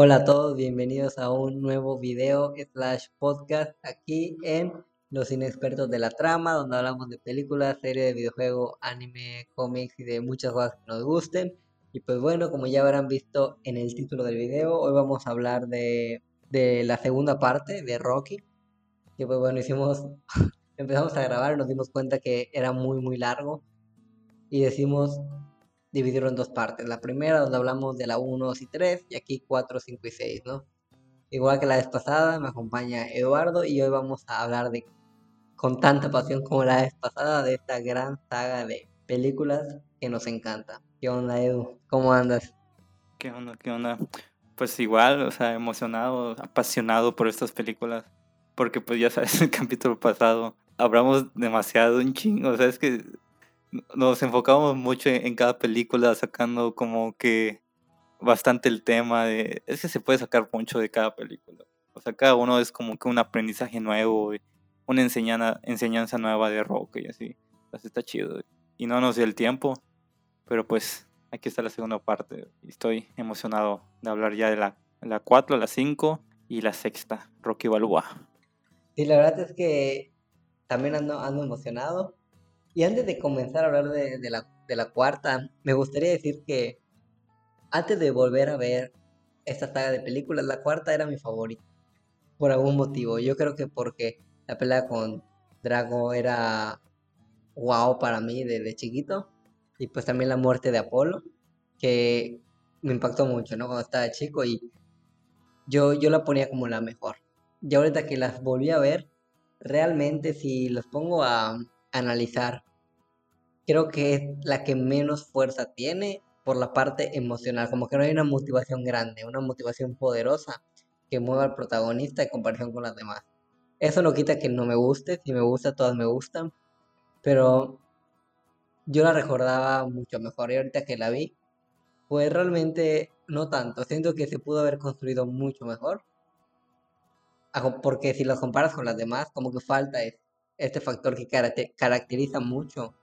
Hola a todos, bienvenidos a un nuevo video slash podcast aquí en Los Inexpertos de la Trama, donde hablamos de películas, series de videojuegos, anime, cómics y de muchas cosas que nos gusten. Y pues bueno, como ya habrán visto en el título del video, hoy vamos a hablar de, de la segunda parte de Rocky. Que pues bueno, hicimos, empezamos a grabar y nos dimos cuenta que era muy muy largo. Y decimos, dividirlo en dos partes. La primera donde hablamos de la 1, 2 y 3 y aquí 4, 5 y 6, ¿no? Igual que la vez pasada, me acompaña Eduardo y hoy vamos a hablar de, con tanta pasión como la vez pasada, de esta gran saga de películas que nos encanta. ¿Qué onda, Edu? ¿Cómo andas? ¿Qué onda? ¿Qué onda? Pues igual, o sea, emocionado, apasionado por estas películas. Porque pues ya sabes, el capítulo pasado hablamos demasiado, un chingo. O sea, es que nos enfocamos mucho en, cada película sacando como que bastante el tema de... Es que se puede sacar mucho de cada película. O sea, cada uno es como que un aprendizaje nuevo, una enseñanza, enseñanza nueva de rock y así. Así está chido. Y no nos dio el tiempo, pero pues aquí está la segunda parte. Estoy emocionado de hablar ya de la, la 4, la 5 y la sexta, Rocky Balboa. Sí, la verdad es que también ando, ando emocionado y antes de comenzar a hablar de, la, cuarta, me gustaría decir que antes de volver a ver esta saga de películas, la cuarta era mi favorita. Por algún motivo. Yo creo que porque la pelea con Drago era wow para mí desde chiquito. Y pues también la muerte de Apolo, que me impactó mucho, ¿no? Cuando estaba chico y yo, yo la ponía como la mejor. Y ahorita que las volví a ver, realmente si los pongo a analizar. Creo que es la que menos fuerza tiene por la parte emocional, como que no hay una motivación grande, una motivación poderosa que mueva al protagonista en comparación con las demás. Eso no quita que no me guste, si me gusta, todas me gustan, pero yo la recordaba mucho mejor y ahorita que la vi, pues realmente no tanto, siento que se pudo haber construido mucho mejor, porque si lo comparas con las demás, como que falta este factor que caracteriza mucho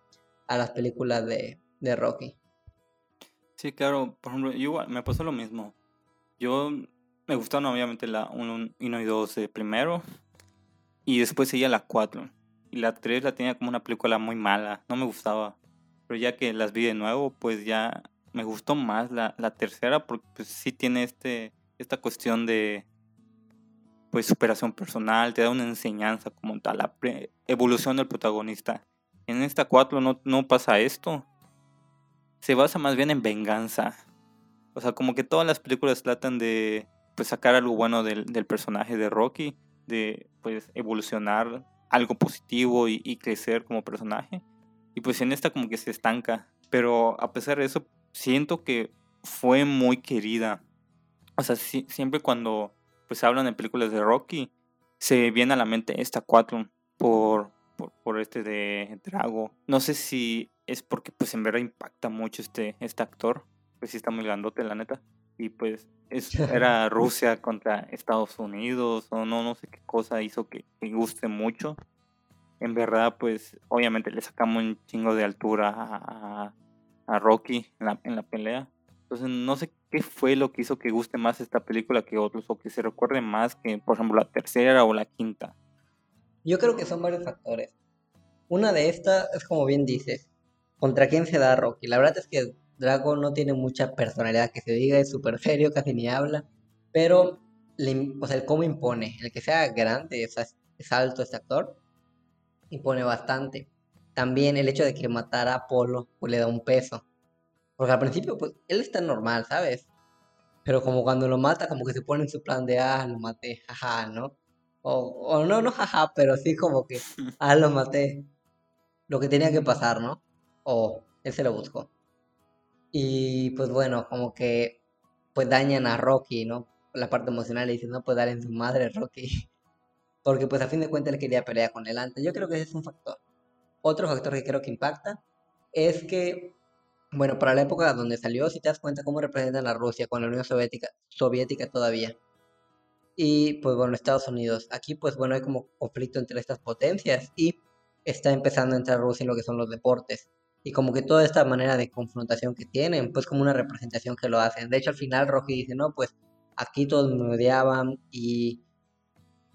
a las películas de, Rocky. Sí, claro, por ejemplo, igual me pasó lo mismo. Yo me gustaron obviamente la 1 y 2 de primero y después seguía la 4. Y la 3 la tenía como una película muy mala, no me gustaba. Pero ya que las vi de nuevo, pues ya me gustó más la, tercera porque pues sí tiene este, esta cuestión de pues superación personal, te da una enseñanza como tal, la evolución del protagonista. En esta 4 no, no pasa esto. Se basa más bien en venganza. O sea, como que todas las películas tratan de pues, sacar algo bueno del, personaje de Rocky, de pues evolucionar algo positivo y, crecer como personaje. Y pues en esta como que se estanca. Pero a pesar de eso, siento que fue muy querida. O sea, siempre cuando pues hablan de películas de Rocky, se viene a la mente esta 4 por, por, este de Drago. No sé si es porque pues en verdad impacta mucho este, este actor. Pues sí está muy grandote, la neta. Y pues es, era Rusia contra Estados Unidos o no, no sé qué cosa hizo que, guste mucho. En verdad, pues obviamente le sacamos un chingo de altura a, a, Rocky en la, en la pelea. Entonces no sé qué fue lo que hizo que guste más esta película que otros o que se recuerde más que, por ejemplo, la tercera o la quinta. Yo creo que son varios factores. Una de estas es como bien dices, ¿contra quién se da Rocky? La verdad es que Drago no tiene mucha personalidad que se diga, es súper serio, casi ni habla, pero o sea, el cómo impone, el que sea grande, es, alto este actor, impone bastante. También el hecho de que matara a Apolo pues, le da un peso. Porque al principio, pues, él está normal, ¿sabes? Pero como cuando lo mata, como que se pone en su plan de, ah, lo maté, jaja, ¿no? O, no, no, jaja, pero sí como que, ah, lo maté. Lo que tenía que pasar, ¿no? O él se lo buscó. Y pues bueno, como que pues dañan a Rocky, ¿no? La parte emocional y dicen, no, pues darle en su madre Rocky. Porque pues a fin de cuentas él quería pelear con él antes. Yo creo que ese es un factor. Otro factor que creo que impacta es que, bueno, para la época donde salió, si te das cuenta cómo representan a Rusia con la Unión Soviética, soviética todavía y pues bueno, Estados Unidos. Aquí pues bueno, hay como conflicto entre estas potencias y está empezando a entrar Rusia en lo que son los deportes. Y como que toda esta manera de confrontación que tienen, pues como una representación que lo hacen. De hecho, al final Rocky dice, no, pues aquí todos me odiaban y,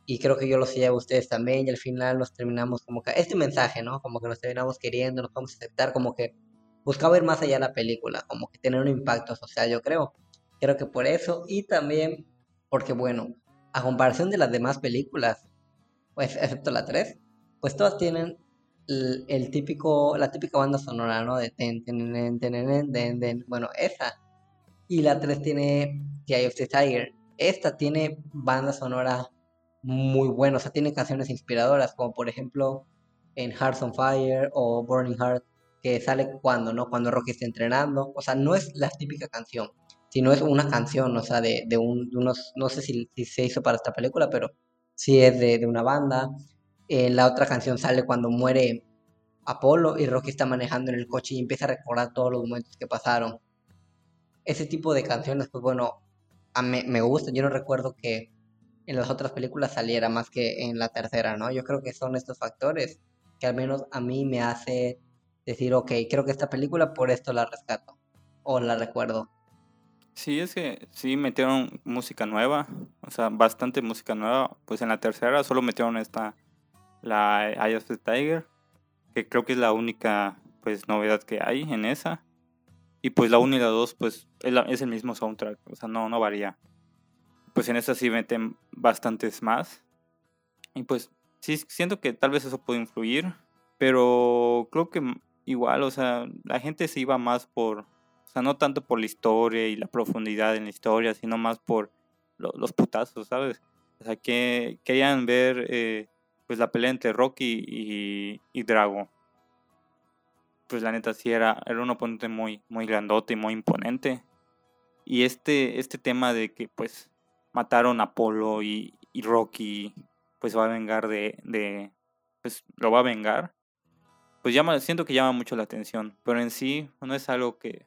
y creo que yo lo sé a ustedes también y al final nos terminamos como que, este mensaje, ¿no? Como que nos terminamos queriendo, nos vamos a aceptar, como que buscaba ir más allá de la película, como que tener un impacto social, yo creo. Creo que por eso y también porque, bueno, a comparación de las demás películas, pues excepto la 3, pues todas tienen el, típico, la típica banda sonora, ¿no? De ten, ten, ten, ten, bueno, esa. Y la 3 tiene The of the Tiger. Esta tiene banda sonora muy buena, o sea, tiene canciones inspiradoras, como por ejemplo en Hearts on Fire o Burning Heart, que sale cuando, ¿no? Cuando Rocky está entrenando. O sea, no es la típica canción, sino es una canción, o sea, de, de, un, unos, no sé si, se hizo para esta película, pero sí es de, de una banda. Eh, la otra canción sale cuando muere Apolo y Rocky está manejando en el coche y empieza a recordar todos los momentos que pasaron. Ese tipo de canciones, pues bueno, a me gusta. Yo no recuerdo que en las otras películas saliera más que en la tercera, ¿no? Yo creo que son estos factores que al menos a mí me hace decir, ok, creo que esta película por esto la rescato o la recuerdo. Sí, es que sí metieron música nueva, o sea, bastante música nueva. Pues en la tercera solo metieron esta, la Eye of the Tiger, que creo que es la única pues novedad que hay en esa. Y pues la 1 y la 2 pues es, el mismo soundtrack, o sea, no, no varía. Pues en esa sí meten bastantes más. Y pues sí, siento que tal vez eso puede influir, pero creo que igual, o sea, la gente se iba más por, o sea, no tanto por la historia y la profundidad en la historia, sino más por los putazos, ¿sabes? O sea, que querían ver eh, pues la pelea entre Rocky y, y, Drago. Pues la neta sí era, era un oponente muy, muy grandote y muy imponente. Y este, este tema de que pues mataron a Apolo y, y Rocky pues va a vengar de, de, pues lo va a vengar. Pues llama, siento que llama mucho la atención, pero en sí no es algo que,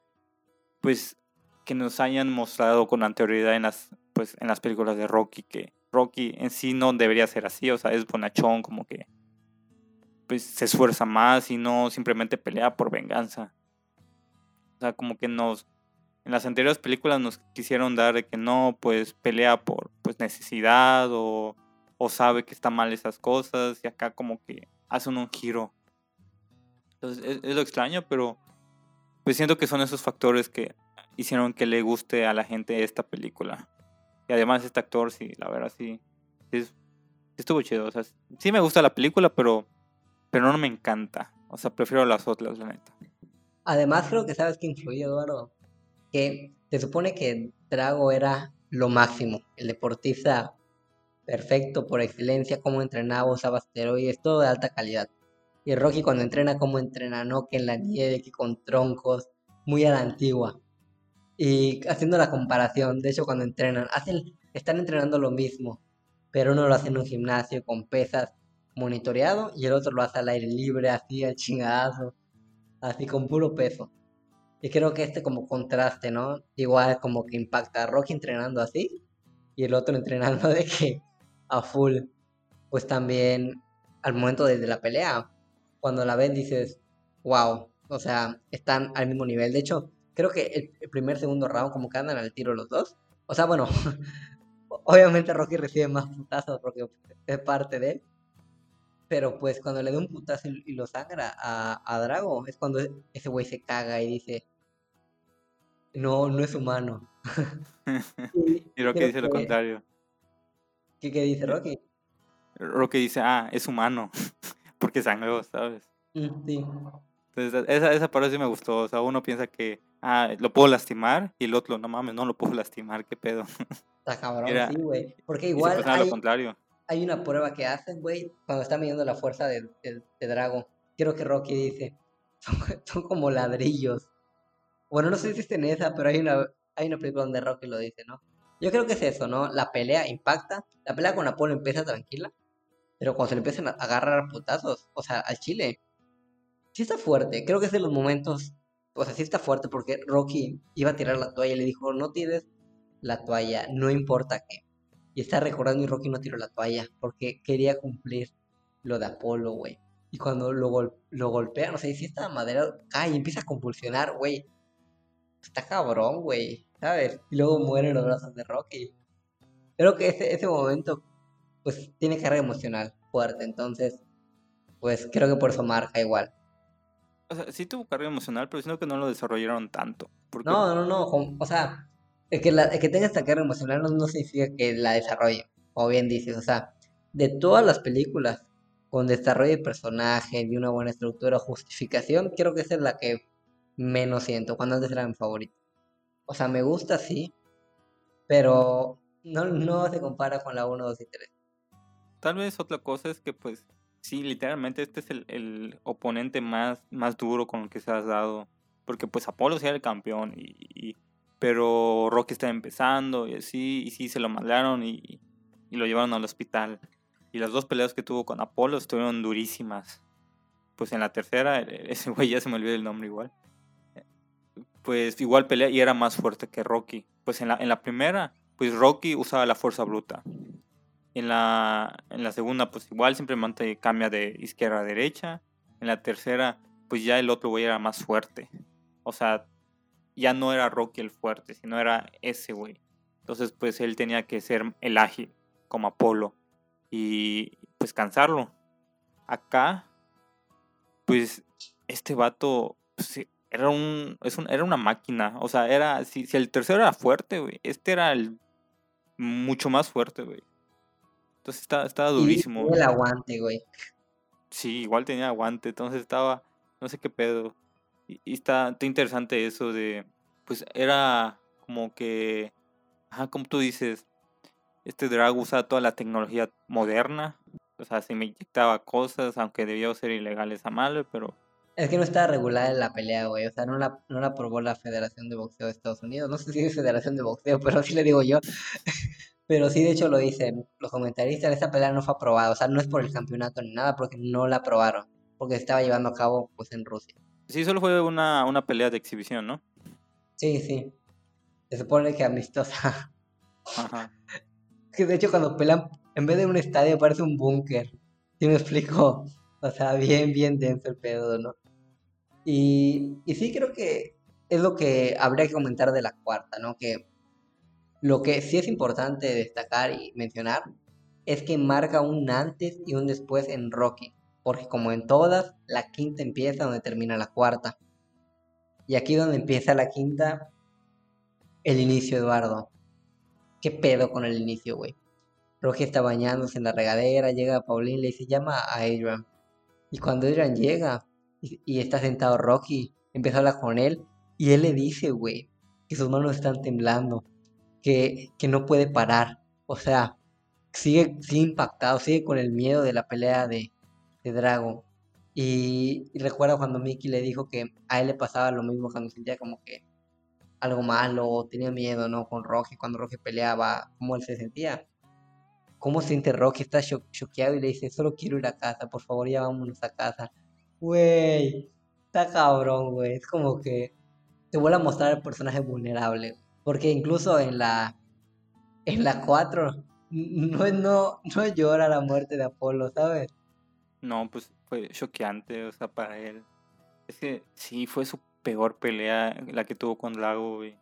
pues que nos hayan mostrado con anterioridad en las pues en las películas de Rocky que Rocky en sí no debería ser así, o sea, es bonachón como que pues se esfuerza más y no simplemente pelea por venganza. O sea, como que nos en las anteriores películas nos quisieron dar de que no, pues pelea por pues necesidad o, o sabe que está mal esas cosas y acá como que hacen un giro. Entonces es lo extraño, pero pues siento que son esos factores que hicieron que le guste a la gente esta película. Y además este actor, sí, la verdad, sí, estuvo chido. O sea, sí me gusta la película, pero, pero no me encanta. O sea, prefiero las otras, la neta. Además creo que sabes que influyó, Eduardo. Que se supone que Drago era lo máximo, el deportista perfecto por excelencia, como entrenaba, usaba esteroides, todo de alta calidad. Y Rocky cuando entrena, como entrena, no que en la nieve, que con troncos, muy a la antigua. Y haciendo la comparación, de hecho cuando entrenan, hacen, están entrenando lo mismo, pero uno lo hace en un gimnasio con pesas monitoreado y el otro lo hace al aire libre, así al chingadazo, así con puro peso. Y creo que este como contraste, ¿no? Igual como que impacta a Rocky entrenando así y el otro entrenando de que a full. Pues también al momento de la pelea, cuando la ven dices, wow, o sea, están al mismo nivel. De hecho, creo que el, primer, segundo round como que andan al tiro los dos. O sea, bueno, obviamente Rocky recibe más putazos porque es parte de él. Pero pues cuando le da un putazo y, lo sangra a, a, Drago, es cuando ese güey se caga y dice, no, no es humano. y, Rocky dice lo contrario. ¿Qué, ¿Qué dice Rocky? Rocky dice, ah, es humano porque sangró, ¿sabes? Sí. Entonces, esa, esa parte sí me gustó. O sea, uno piensa que, ah, lo puedo lastimar, y el otro, no mames, no lo puedo lastimar, qué pedo. Está cabrón, sí, güey. Porque igual. Hay, lo contrario. hay una prueba que hacen, güey, cuando está midiendo la fuerza de, de, Drago. Quiero que Rocky dice: son, como ladrillos. Bueno, no sé si es en esa, pero hay una, hay una película donde Rocky lo dice, ¿no? Yo creo que es eso, ¿no? La pelea impacta. La pelea con Apolo empieza tranquila. Pero cuando se le empiezan a agarrar putazos, o sea, al chile, sí está fuerte. Creo que es de los momentos, o sea, sí está fuerte porque Rocky iba a tirar la toalla y le dijo, no tires la toalla, no importa qué. Y está recordando y Rocky no tiró la toalla porque quería cumplir lo de Apolo, güey. Y cuando lo, lo golpean, o sea, si esta madera cae y empieza a convulsionar, güey. Está cabrón, güey, ¿sabes? Y luego mueren los brazos de Rocky. Creo que ese, ese momento, pues, tiene carga emocional fuerte, entonces, pues, creo que por eso marca igual. O sea, sí tuvo carga emocional, pero siento que no lo desarrollaron tanto. Porque... No, no, no, o sea, el que, la, que tenga esta carga emocional no, no significa que la desarrolle, como bien dices, o sea, de todas las películas con desarrollo de personaje, y una buena estructura, justificación, creo que esa es la que menos siento, cuando antes era mi favorito. O sea, me gusta, sí, pero no, no se compara con la 1, 2 y 3. Tal vez otra cosa es que, pues, sí, literalmente este es el, el oponente más, más duro con el que se has dado. Porque, pues, Apolo sí era el campeón, y, pero Rocky está empezando, y así, y sí, se lo mandaron y, y lo llevaron al hospital. Y las dos peleas que tuvo con Apolo estuvieron durísimas. Pues en la tercera, e, ese güey ya se me olvidó el nombre igual. Pues igual pelea y era más fuerte que Rocky. Pues en la, en la primera, pues Rocky usaba la fuerza bruta. En la, en la segunda, pues igual simplemente cambia de izquierda a derecha. En la tercera, pues ya el otro güey era más fuerte. O sea, ya no era Rocky el fuerte, sino era ese güey. Entonces, pues él tenía que ser el ágil, como Apolo y pues cansarlo. Acá, pues este vato pues, era un, es un, era una máquina, o sea, era si, si el tercero era fuerte, güey, este era el mucho más fuerte, güey. Entonces estaba, estaba durísimo. Y el aguante, güey. Sí, igual tenía aguante, entonces estaba, no sé qué pedo. Y, y está, está interesante eso de, pues era como que, ajá, como tú dices, este drag usa toda la tecnología moderna. O sea, se me inyectaba cosas, aunque debió ser ilegal esa madre, pero... Es que no estaba regulada en la pelea, güey. O sea, no la, no la aprobó la Federación de Boxeo de Estados Unidos. No sé si es Federación de Boxeo, pero sí le digo yo. Pero sí, de hecho, lo dicen los comentaristas. Esta pelea no fue aprobada. O sea, no es por el campeonato ni nada, porque no la aprobaron. Porque se estaba llevando a cabo, pues, en Rusia. Sí, solo fue una, una pelea de exhibición, ¿no? Sí, sí. Se supone que amistosa. Ajá. Que de hecho cuando pelan, en vez de un estadio parece un búnker. ¿Sí me explico? O sea, bien, bien denso el pedo, ¿no? Y, y sí creo que es lo que habría que comentar de la cuarta, ¿no? Que lo que sí es importante destacar y mencionar es que marca un antes y un después en Rocky. Porque como en todas, la quinta empieza donde termina la cuarta. Y aquí donde empieza la quinta, el inicio, Eduardo. ¿Qué pedo con el inicio, güey? Rocky está bañándose en la regadera, llega Pauline, le dice, llama a Adrian. Y cuando Adrian llega y, está sentado Rocky, empieza a hablar con él y él le dice, güey, que sus manos están temblando, que, que no puede parar. O sea, sigue, sigue impactado, sigue con el miedo de la pelea de, de Drago. Y, y recuerda cuando Mickey le dijo que a él le pasaba lo mismo cuando sentía como que algo malo, tenía miedo, ¿no? Con Rocky, cuando Rocky peleaba, cómo él se sentía. ¿Cómo siente Rocky? Está choqueado y le dice, solo quiero ir a casa, por favor, ya vámonos a casa. Güey, está cabrón, güey. Es como que te vuelve a mostrar el personaje vulnerable. Porque incluso en la en la 4 no, no, no llora la muerte de Apolo, ¿sabes? No, pues fue choqueante, o sea, para él. Es que sí, fue su peor pelea la que tuvo con Lago, güey.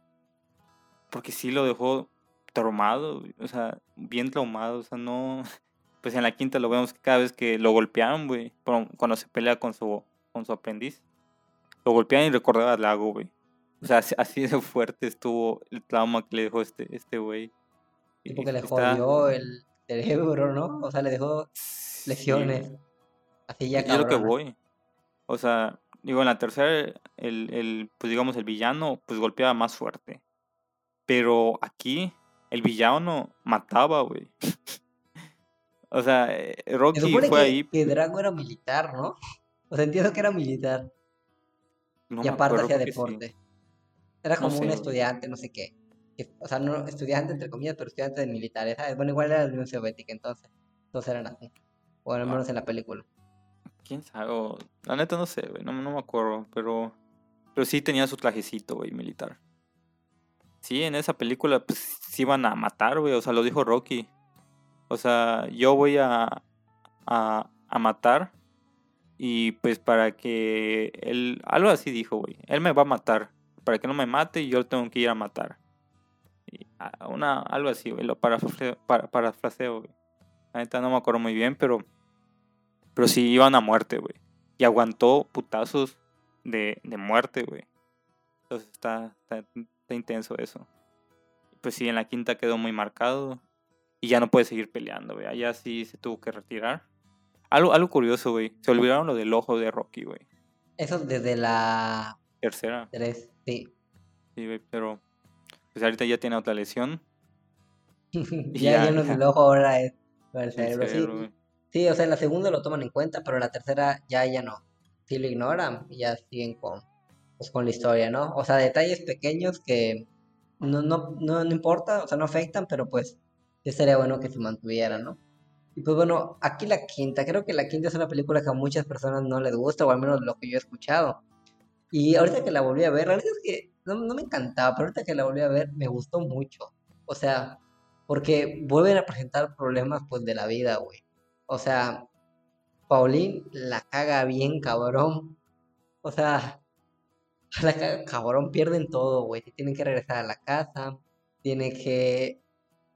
Porque sí lo dejó traumado, o sea, bien traumado, o sea, no... Pues en la quinta lo vemos que cada vez que lo golpearon, güey, cuando se pelea con su, con su aprendiz, lo golpeaban y recordaba a Lago, güey. O sea, así de fuerte estuvo el trauma que le dejó este, este güey. Y porque le jodió el cerebro, ¿no? O sea, le dejó lesiones. Así ya Es lo que voy. O sea, digo, en la tercera, el, el, pues digamos, el villano, pues golpeaba más fuerte. Pero aquí, el villano mataba, güey. o sea, eh, Rocky fue que, ahí. Que Drago era militar, ¿no? O sea, entiendo que era militar. y aparte hacía deporte. Era como un estudiante, no sé qué. O sea, no estudiante entre comillas, pero estudiante de militares, ¿sabes? Bueno, igual era la Unión Soviética entonces. Entonces eran así. O al menos en la película quién sabe. la neta no sé, güey. No, me acuerdo. Pero. Pero sí tenía su trajecito, güey, militar. Sí, en esa película, pues sí iban a matar, güey. O sea, lo dijo Rocky. O sea, yo voy a. a, a matar. Y pues para que él. Algo así dijo, güey. Él me va a matar. Para que no me mate, yo tengo que ir a matar. a una, algo así, güey, lo parafraseo, para, parafraseo, güey. La neta no me acuerdo muy bien, pero, pero sí iban a muerte, güey. Y aguantó putazos de, de muerte, güey. Entonces está, está, está intenso eso. Pues sí, en la quinta quedó muy marcado y ya no puede seguir peleando, güey. Allá sí se tuvo que retirar. Algo, algo curioso, güey. Se olvidaron lo del ojo de Rocky, güey. Eso desde la Tercera. tres, sí. Sí, güey, pero pues ahorita ya tiene otra lesión. ya, ya, ya no es el ojo, ahora es el el cerebro. Sí, cerebro, sí, o sea, en la segunda lo toman en cuenta, pero en la tercera ya, ya no. Sí lo ignoran y ya siguen con, pues, con la historia, ¿no? O sea, detalles pequeños que no, no, no, no importa, o sea, no afectan, pero pues sí sería bueno que se mantuvieran, ¿no? Y pues bueno, aquí la quinta, creo que la quinta es una película que a muchas personas no les gusta, o al menos lo que yo he escuchado. Y ahorita que la volví a ver, la verdad es que no, no me encantaba, pero ahorita que la volví a ver me gustó mucho. O sea, porque vuelven a presentar problemas pues de la vida, güey. O sea, Paulín la caga bien cabrón. O sea, la caga cabrón, pierden todo, güey. Tienen que regresar a la casa, tiene que...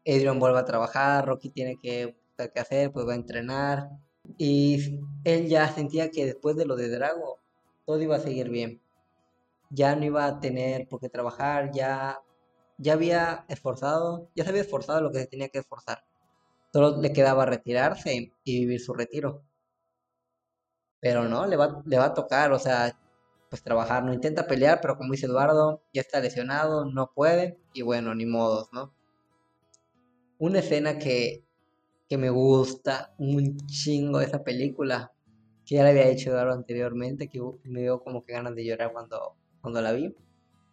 Adrian vuelve a trabajar, Rocky tiene que buscar qué hacer, pues va a entrenar. Y él ya sentía que después de lo de Drago, todo iba a seguir bien. Ya no iba a tener por qué trabajar, ya, ya había esforzado, ya se había esforzado lo que se tenía que esforzar. Solo le quedaba retirarse y vivir su retiro. Pero no, le va, le va a tocar, o sea, pues trabajar. No intenta pelear, pero como dice Eduardo, ya está lesionado, no puede. Y bueno, ni modos, ¿no? Una escena que, que me gusta un chingo de esa película, que ya la había hecho Eduardo anteriormente, que me dio como que ganas de llorar cuando, cuando la vi.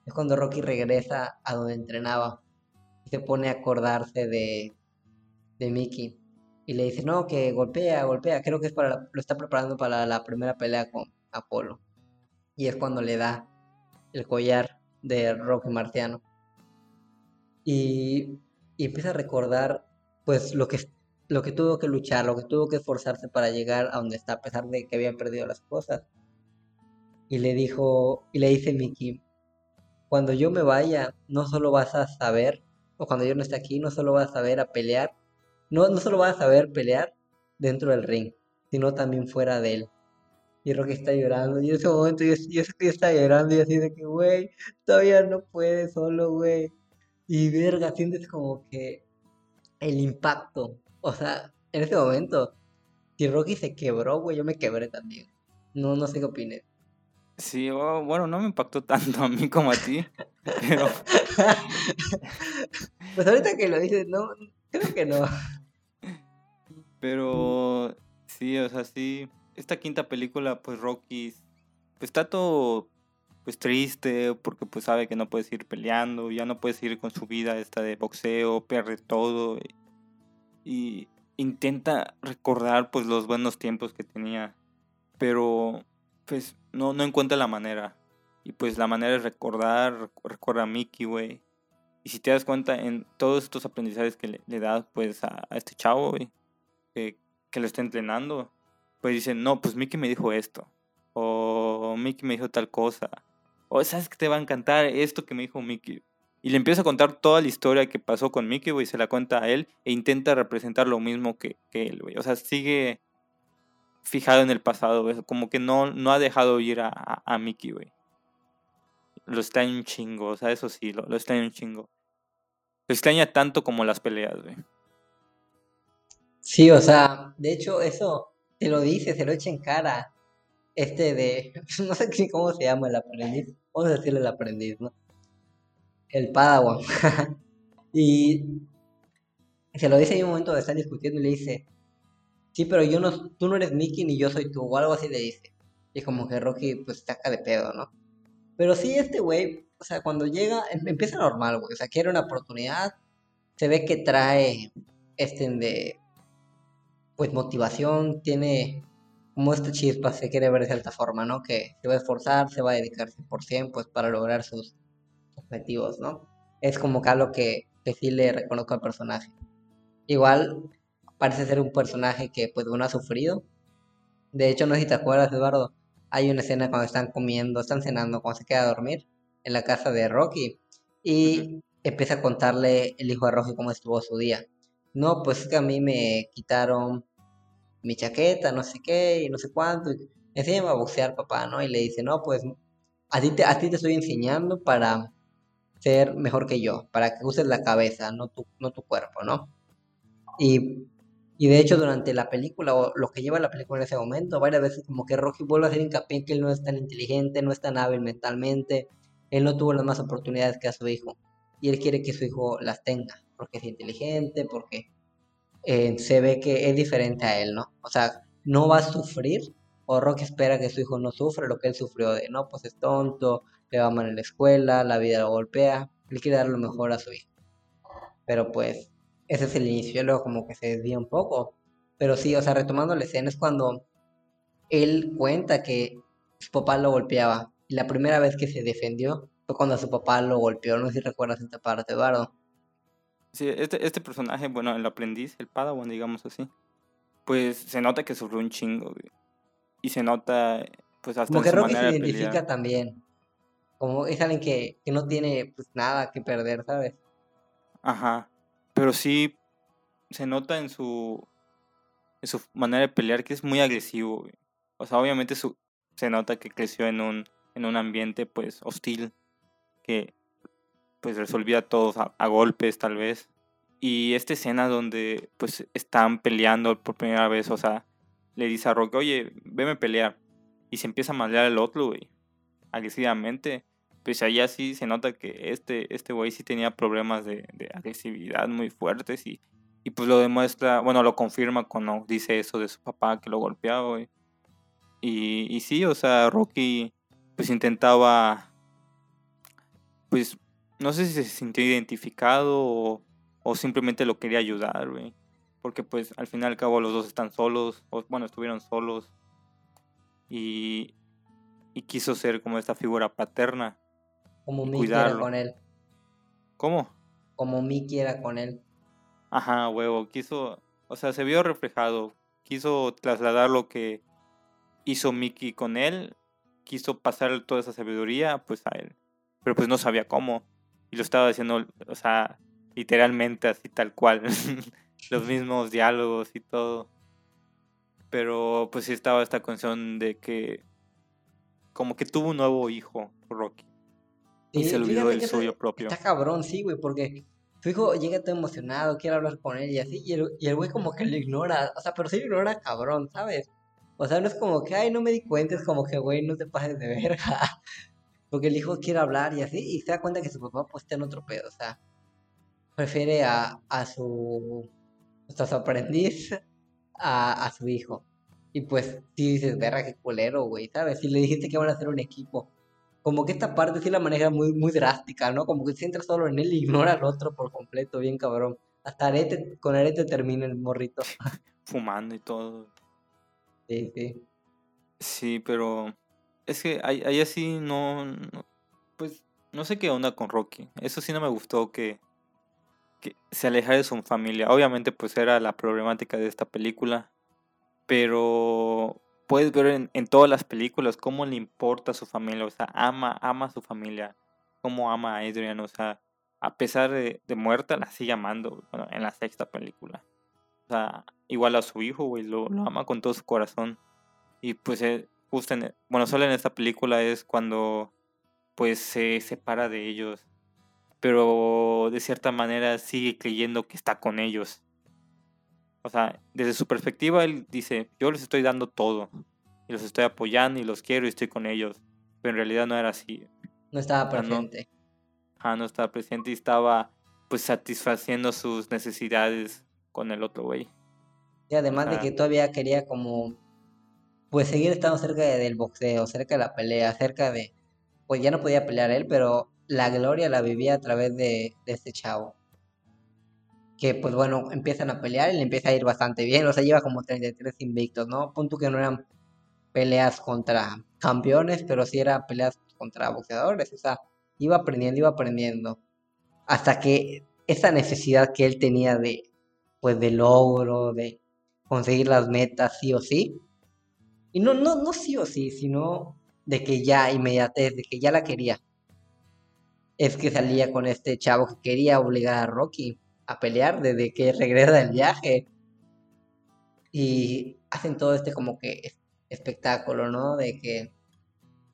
Es cuando Rocky regresa a donde entrenaba y se pone a acordarse de, de Mickey. Y le dice, no, que golpea, golpea. Creo que es para lo está preparando para la primera pelea con Apolo. Y es cuando le da el collar de Rocky Marciano. Y, y empieza a recordar, pues, lo que, lo que tuvo que luchar, lo que tuvo que esforzarse para llegar a donde está, a pesar de que había perdido las cosas. Y le dijo, y le dice Mickey, cuando yo me vaya, no solo vas a saber, o cuando yo no esté aquí, no solo vas a saber a pelear, no, no solo vas a saber pelear dentro del ring, sino también fuera de él. Y Rocky está llorando, y en ese momento yo, yo que está llorando, y así de que, güey, todavía no puede solo, güey. Y verga, sientes como que el impacto, o sea, en ese momento, si Rocky se quebró, güey, yo me quebré también. No, no sé qué opines. Sí, oh, bueno, no me impactó tanto a mí como a ti, pero Pues ahorita que lo dices, no, creo que no. Pero sí, o sea, sí. Esta quinta película, pues Rocky, pues está todo pues triste porque pues sabe que no puede seguir peleando, ya no puede seguir con su vida esta de boxeo, pierde todo y, y intenta recordar pues los buenos tiempos que tenía, pero pues no, no encuentra la manera. Y pues la manera es recordar, recu- recuerda a Mickey, güey. Y si te das cuenta en todos estos aprendizajes que le, le da pues a, a este chavo, güey, que, que lo está entrenando, pues dicen, no, pues Mickey me dijo esto. O Mickey me dijo tal cosa. O sabes que te va a encantar esto que me dijo Mickey. Y le empieza a contar toda la historia que pasó con Mickey, güey, se la cuenta a él e intenta representar lo mismo que, que él, güey. O sea, sigue fijado en el pasado, güey. Como que no, no ha dejado ir a, Mickey, güey. Lo extraña un chingo, o sea, eso sí, lo, lo extraña un chingo. Lo extraña tanto como las peleas, güey. Sí, o sea, de hecho, eso te lo dice, se lo echa en cara. Este de, no sé cómo se llama el aprendiz, vamos a decirle el aprendiz, ¿no? El Padawan. Y se lo dice en un momento donde están discutiendo y le dice, sí, pero yo no, tú no eres Mickey ni yo soy tú, o algo así le dice. Y como que Rocky pues saca de pedo, ¿no? Pero sí, este güey, o sea, cuando llega, em- empieza normal, güey, o sea, quiere una oportunidad, se ve que trae, este, de, pues motivación, tiene como esta chispa, se quiere ver de cierta forma, ¿no? Que se va a esforzar, se va a dedicar 100% pues para lograr sus objetivos, ¿no? Es como que algo que, que sí le reconozco al personaje. Igual parece ser un personaje que pues uno ha sufrido. De hecho, no sé si te acuerdas, Eduardo, hay una escena cuando están comiendo, están cenando, cuando se queda a dormir en la casa de Rocky. Y empieza a contarle el hijo de Rocky cómo estuvo su día. No, pues es que a mí me quitaron mi chaqueta, no sé qué, y no sé cuánto. Enséñame a boxear, papá, ¿no? Y le dice, no, pues a ti te, a ti te estoy enseñando para ser mejor que yo, para que uses la cabeza, no tu, no tu cuerpo, ¿no? Y, y de hecho durante la película, o lo que lleva la película en ese momento, varias veces como que Rocky vuelve a hacer hincapié que él no es tan inteligente, no es tan hábil mentalmente, él no tuvo las más oportunidades que a su hijo, y él quiere que su hijo las tenga, porque es inteligente, porque eh, se ve que es diferente a él, ¿no? O sea, no va a sufrir, o Rocky espera que su hijo no sufra lo que él sufrió de, no, pues es tonto, le va mal en la escuela, la vida lo golpea, él quiere dar lo mejor a su hijo. Pero pues, ese es el inicio, luego como que se desvía un poco. Pero sí, o sea, retomando la escena es cuando él cuenta que su papá lo golpeaba. Y la primera vez que se defendió fue cuando su papá lo golpeó. No sé si recuerdas esta parte, Eduardo. Sí, este, este personaje, bueno, el aprendiz, el Padawan, digamos así, pues se nota que sufrió un chingo, Y se nota, pues hasta Como que Rocky se identifica también. Como es alguien que, que no tiene pues nada que perder, ¿sabes? Ajá. Pero sí se nota en su en su manera de pelear que es muy agresivo. O sea, obviamente su, se nota que creció en un en un ambiente pues hostil que pues resolvía todos a, golpes tal vez. Y esta escena donde pues están peleando por primera vez, o sea, le dice a Rocky, oye, veme pelear. Y se empieza a malear el otro, agresivamente pues ahí así se nota que este este güey sí tenía problemas de, agresividad muy fuertes y, y, pues lo demuestra, bueno, lo confirma cuando dice eso de su papá que lo golpeaba. Y, y sí, o sea, Rocky pues intentaba, pues no sé si se sintió identificado o, o simplemente lo quería ayudar, güey. Porque pues al fin y al cabo los dos están solos, o bueno, estuvieron solos. Y, y quiso ser como esta figura paterna. Como Mickey era con él. ¿Cómo? Como Mickey era con él. Ajá, huevo. Quiso, o sea, se vio reflejado. Quiso trasladar lo que hizo Mickey con él. Quiso pasar toda esa sabiduría, pues, a él. Pero pues no sabía cómo. Y lo estaba haciendo, o sea, literalmente así tal cual. Los mismos diálogos y todo. Pero pues sí estaba esta canción de que como que tuvo un nuevo hijo, Rocky. Y se olvidó del suyo propio. Está cabrón, sí, güey, porque su hijo llega todo emocionado, quiere hablar con él y así, y el, y el güey como que lo ignora, o sea, pero sí lo ignora cabrón, ¿sabes? O sea, no es como que, ay, no me di cuenta, es como que, güey, no te pases de verga. Porque el hijo quiere hablar y así, y se da cuenta que su papá pues está en otro pedo, o sea, prefiere a, a su, a su aprendiz a, a su hijo. Y pues, sí dices, verga, qué culero, güey, ¿sabes? Si le dijiste que van a hacer un equipo como que esta parte sí la maneja muy, muy drástica, ¿no? Como que se entra solo en él y ignora al otro por completo, bien cabrón. Hasta arete, con arete termina el morrito. Fumando y todo. Sí, sí. Sí, pero es que ahí, así no, pues no sé qué onda con Rocky. Eso sí no me gustó que, que se alejara de su familia. Obviamente pues era la problemática de esta película, pero puedes ver en, todas las películas cómo le importa a su familia, o sea, ama, ama a su familia, cómo ama a Adrian, o sea, a pesar de, muerta la sigue amando, bueno, en la sexta película. O sea, igual a su hijo, güey, lo, ama con todo su corazón. Y pues eh, justo en, bueno, solo en esta película es cuando pues se separa de ellos. Pero de cierta manera sigue creyendo que está con ellos. O sea, desde su perspectiva, él dice, yo les estoy dando todo. Y los estoy apoyando y los quiero y estoy con ellos. Pero en realidad no era así. No estaba presente. Ah, no, estaba presente y estaba pues satisfaciendo sus necesidades con el otro güey. Y además de que todavía quería como pues seguir estando cerca del boxeo, cerca de la pelea, cerca de pues ya no podía pelear él, pero la gloria la vivía a través de, de este chavo que pues bueno, empiezan a pelear y le empieza a ir bastante bien, o sea, lleva como 33 invictos, ¿no? Punto que no eran peleas contra campeones, pero sí eran peleas contra boxeadores, o sea, iba aprendiendo, iba aprendiendo, hasta que esa necesidad que él tenía de, pues, de logro, de conseguir las metas sí o sí, y no, no, no sí o sí, sino de que ya inmediatez, de que ya la quería, es que salía con este chavo que quería obligar a Rocky a pelear desde que regresa del viaje. Y hacen todo este como que espectáculo, ¿no? De que,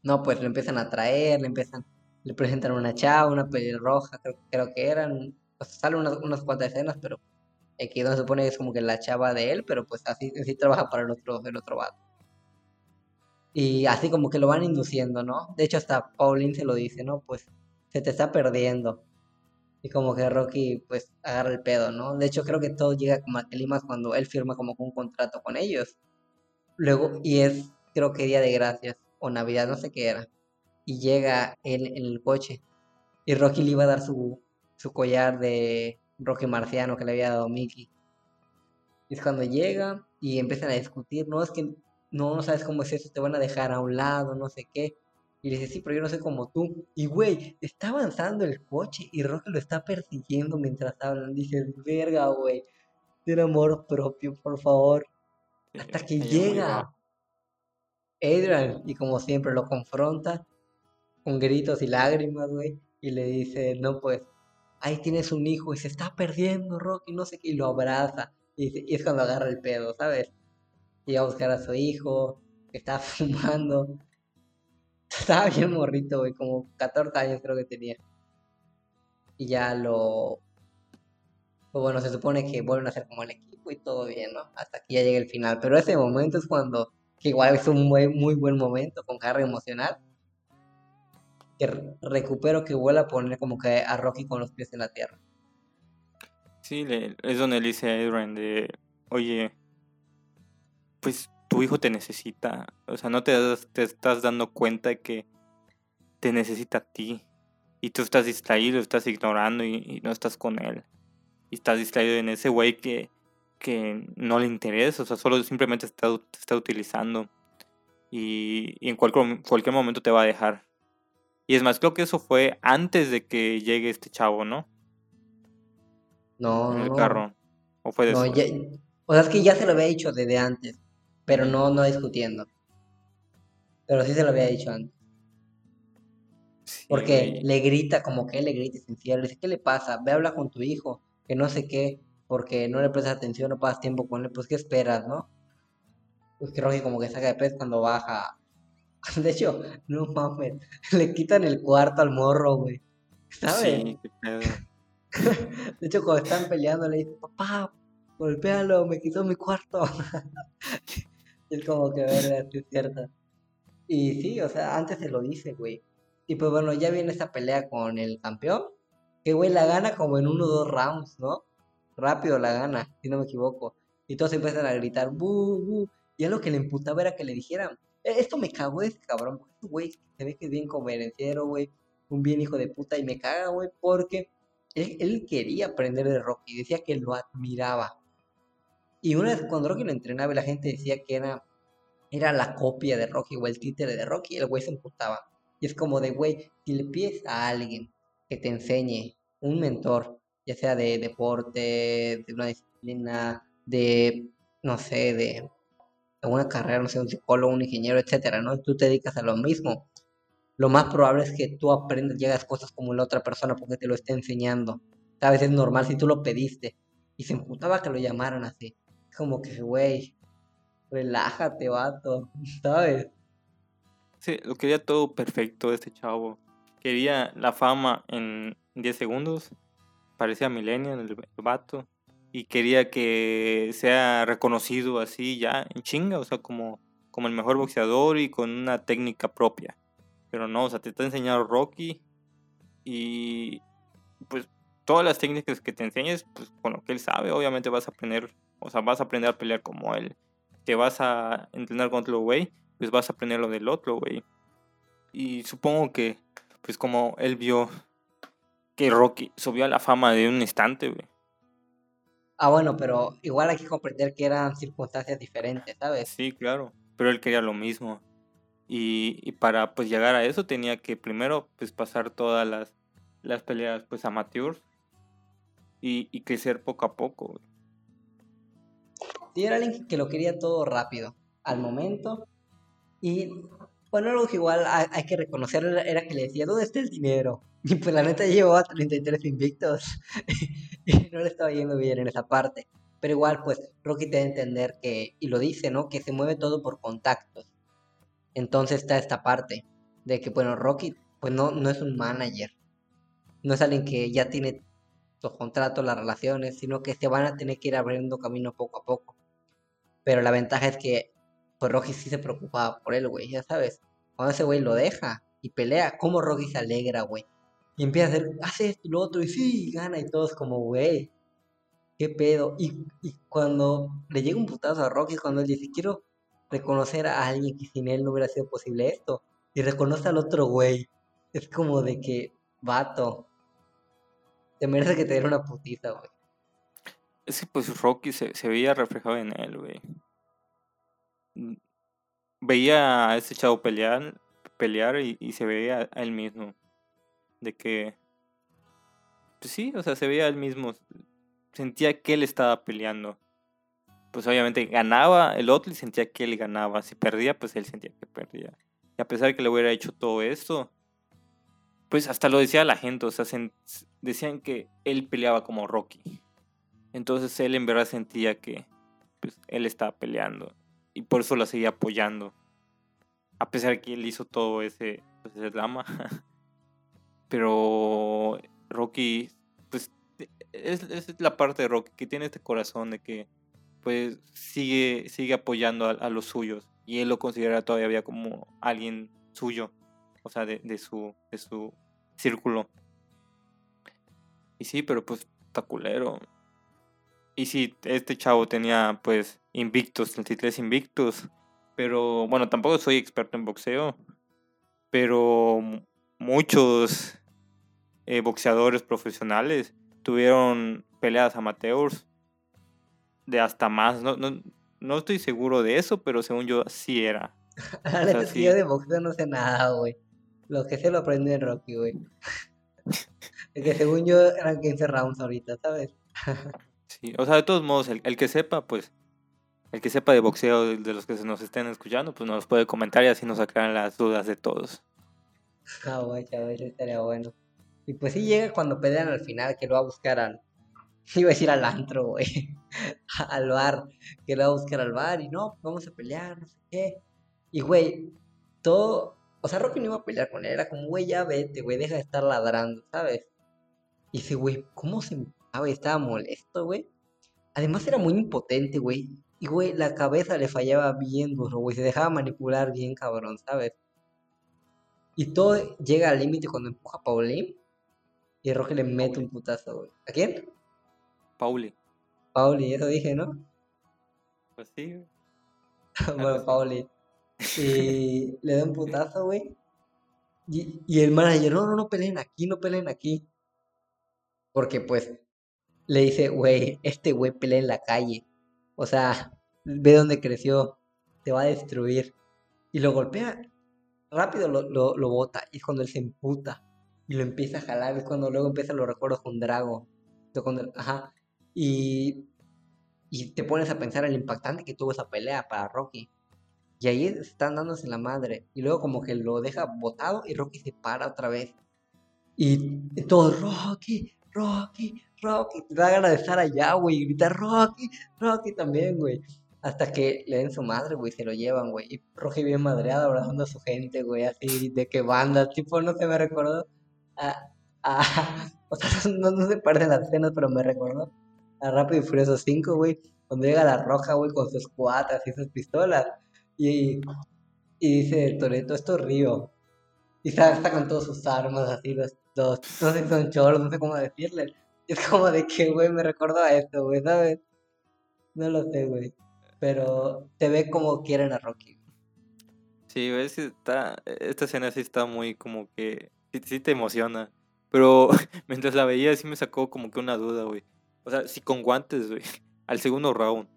no, pues lo empiezan a traer, le empiezan, le presentan una chava, una pelirroja, creo, creo que eran, pues salen unas, unas cuantas escenas, pero aquí donde se supone que es como que la chava de él, pero pues así, así trabaja para el otro, el otro vato. Y así como que lo van induciendo, ¿no? De hecho hasta Pauline se lo dice, ¿no? Pues se te está perdiendo. Y como que Rocky pues agarra el pedo, ¿no? De hecho creo que todo llega como a climas cuando él firma como un contrato con ellos. Luego, y es creo que Día de Gracias o Navidad, no sé qué era. Y llega él en el coche. Y Rocky le iba a dar su, su collar de Rocky Marciano que le había dado Mickey. Y es cuando llega y empiezan a discutir, no, es que no, no sabes cómo es eso, te van a dejar a un lado, no sé qué. Y le dice, sí, pero yo no sé como tú. Y güey, está avanzando el coche y Rocky lo está persiguiendo mientras hablan. Dice, verga, güey, tiene amor propio, por favor. Hasta que llega Adrian y como siempre lo confronta con gritos y lágrimas, güey. Y le dice, no, pues, ahí tienes un hijo y se está perdiendo, Rocky, no sé qué. Y lo abraza. Y, y es cuando agarra el pedo, ¿sabes? Y va a buscar a su hijo, que está fumando. Estaba bien morrito, güey, como 14 años creo que tenía. Y ya lo... Pues bueno, se supone que vuelven a ser como el equipo y todo bien, ¿no? Hasta que ya llega el final. Pero ese momento es cuando, que igual es un muy, muy buen momento, con carga emocional. Que recupero que vuelve a poner como que a Rocky con los pies en la tierra. Sí, es donde le dice a Adrian de, oye, pues tu hijo te necesita. O sea, no te, te estás dando cuenta de que te necesita a ti. Y tú estás distraído, estás ignorando y, no estás con él. Y estás distraído en ese güey que, que no le interesa. O sea, solo simplemente está, te está utilizando. Y, en cualquier, cualquier momento te va a dejar. Y es más, creo que eso fue antes de que llegue este chavo, ¿no? No, en el no. carro. ¿O fue No, después? ya- o sea, es que ya se lo había dicho desde antes, pero no, no discutiendo. Pero sí se lo había dicho antes. Sí, Porque güey. le grita, como que le grita encierra, le dice, ¿qué le pasa? Ve a hablar con tu hijo, que no sé qué, porque no le prestas atención, no pasas tiempo con él, pues ¿qué esperas, no? Pues que Rocky como que saca de pez cuando baja. De hecho, no mames, le quitan el cuarto al morro, güey. ¿Sabes? Sí, qué pedo. De hecho, cuando están peleando, le dice, papá, golpéalo, me quitó mi cuarto. Es como que, verga, sí es cierto. Y sí, o sea, antes se lo dice, güey. Y pues bueno, ya viene esta pelea con el campeón. Que, güey, la gana como en uno o dos rounds, ¿no? Rápido la gana, si no me equivoco. Y todos empiezan a gritar, bu, bu. Y a lo que le imputaba era que le dijeran, "Eh, esto me cagó de este cabrón. este güey se ve que es bien convenenciero, güey. Un bien hijo de puta. Y me caga, güey, porque él, él quería aprender de Rocky. Decía que lo admiraba. Y una vez cuando Rocky lo entrenaba, y la gente decía que era, era la copia de Rocky o el títere de Rocky, el güey se emputaba. Y es como de, güey, si le pides a alguien que te enseñe, un mentor, ya sea de deporte, de una disciplina, de, no sé, de, de una carrera, no sé, un psicólogo, un ingeniero, etcétera, ¿no? Tú te dedicas a lo mismo. Lo más probable es que tú aprendas y hagas cosas como la otra persona porque te lo está enseñando. Sabes, es normal si tú lo pediste. Y se emputaba que lo llamaran así. Como que, güey, relájate, vato, ¿sabes? Sí, lo quería todo perfecto este chavo. Quería la fama en 10 segundos. Parecía millennial el, el vato. Y quería que sea reconocido así ya en chinga. O sea, como, como el mejor boxeador y con una técnica propia. Pero no, o sea, te está enseñando Rocky. Y pues todas las técnicas que te enseñes, pues con lo que él sabe, obviamente vas a aprender. O sea, vas a aprender a pelear como él. Te vas a entrenar con otro güey pues vas a aprender lo del otro, güey. Y supongo que, pues como él vio que Rocky subió a la fama de un instante, güey. Ah, bueno, pero igual hay que comprender que eran circunstancias diferentes, ¿sabes? Sí, claro. Pero él quería lo mismo. Y, y para pues llegar a eso tenía que primero pues pasar todas las, las peleas pues amateurs y, y crecer poco a poco. güey. Sí, era alguien que lo quería todo rápido, al momento. Y Bueno, algo que igual hay, que reconocer era, era que le decía, ¿dónde está el dinero? Y pues la neta llevaba 33 invictos y no le estaba yendo bien en esa parte. Pero igual, pues Rocky te debe entender que, y lo dice, ¿no? Que se mueve todo por contactos. Entonces está esta parte de que, bueno, Rocky, pues no, no es un manager. No es alguien que ya tiene los contratos, las relaciones, sino que se van a tener que ir abriendo camino poco a poco. Pero la ventaja es que, pues Rocky sí se preocupaba por él, güey, ya sabes. Cuando ese güey lo deja y pelea, ¿cómo Rocky se alegra, güey? Y empieza a hacer, hace esto y lo otro, y sí, gana, y todos como, güey, qué pedo. Y, y cuando le llega un putazo a Rocky, cuando él dice, quiero reconocer a alguien que sin él no hubiera sido posible esto, y reconoce al otro güey, es como de que, vato, te merece que te den una putiza, güey. Es que pues Rocky se, se veía reflejado en él, güey. Mm, Veía a ese chavo pelear, pelear y, y se veía a él mismo. De que. Pues sí, o sea, se veía a él mismo. Sentía que él estaba peleando. Pues obviamente ganaba el otro y sentía que él ganaba. Si perdía, pues él sentía que perdía. Y a pesar de que le hubiera hecho todo esto, pues hasta lo decía la gente, o sea, decían que él peleaba como Rocky. Entonces él en verdad sentía que pues, él estaba peleando y por eso la seguía apoyando. A pesar que él hizo todo ese, pues, drama. Pero Rocky, pues es, es la parte de Rocky que tiene este corazón de que pues sigue, sigue apoyando a, a los suyos y él lo considera todavía como alguien suyo, o sea, de, de su, de su círculo. Y sí, pero pues está culero. Y sí, este chavo tenía pues invictos, 33 invictos. Pero bueno, tampoco soy experto en boxeo. Pero mu- muchos eh, boxeadores profesionales tuvieron peleas amateurs de hasta más. No, no, no estoy seguro de eso, pero según yo sí era. La sea, es sí. yo de boxeo no sé nada, güey. Lo que sé lo aprendí en Rocky, güey. Es que según yo eran 15 rounds ahorita, ¿sabes? Sí, o sea, de todos modos, el, el que sepa, pues, el que sepa de boxeo, de, los que se nos estén escuchando, pues nos puede comentar y así nos sacarán las dudas de todos. Ah, eso estaría bueno. Y pues sí llega cuando pelean al final, que lo va a buscar al... Iba a decir al antro, güey. Al bar. Que lo va a buscar al bar y no, vamos a pelear, no sé qué. Y, güey, todo... O sea, Rocky no iba a pelear con él. Era como, güey, ya vete, güey, deja de estar ladrando, ¿sabes? Y ese güey, ¿cómo se emputaba y estaba molesto, güey? Además era muy impotente, güey. Y, güey, la cabeza le fallaba bien duro, güey. Se dejaba manipular bien, cabrón, ¿sabes? Y todo llega al límite cuando empuja a Pauline. Y Roque le mete un putazo, güey. ¿A quién? Pauli. Pauli, eso dije, ¿no? Pues sí, güey. bueno, Pauli. Y le da un putazo, güey. Y, y el manager, no, no, no peleen aquí, no peleen aquí. Porque, pues, le dice, güey, este güey pelea en la calle. O sea, ve dónde creció. Te va a destruir. Y lo golpea. Rápido lo, lo, bota. Y es cuando él se emputa. Y lo empieza a jalar. Es cuando luego empiezan los recuerdos con Drago. ajá. Y, y te pones a pensar en lo impactante que tuvo esa pelea para Rocky. Y ahí están dándose la madre. Y luego como que lo deja botado y Rocky se para otra vez. Y todo, Rocky, Rocky, Rocky. Te ganas de estar allá, güey. Y gritar, Rocky, Rocky también, güey. Hasta que le den su madre, güey, se lo llevan, güey. Y Rocky bien madreado abrazando a su gente, güey, así de que banda. Tipo, no se me recordó a... a o sea, no, se parecen las escenas, pero me recordó a Rápido y Furioso 5, güey. Cuando llega la roja, güey, con sus cuatas y sus pistolas. Y, y dice Toreto, esto es Río. Y sa- sacan todas sus armas, así, los, los, no son cholos, no sé cómo decirle. Es como de que, güey, me recordó a esto, güey, ¿sabes? No lo sé, güey. Pero te ve como quieren a Rocky. Sí, ves, está, esta escena sí está muy como que, sí, sí te emociona. Pero mientras la veía sí me sacó como que una duda, güey. O sea, si con guantes, güey, al segundo round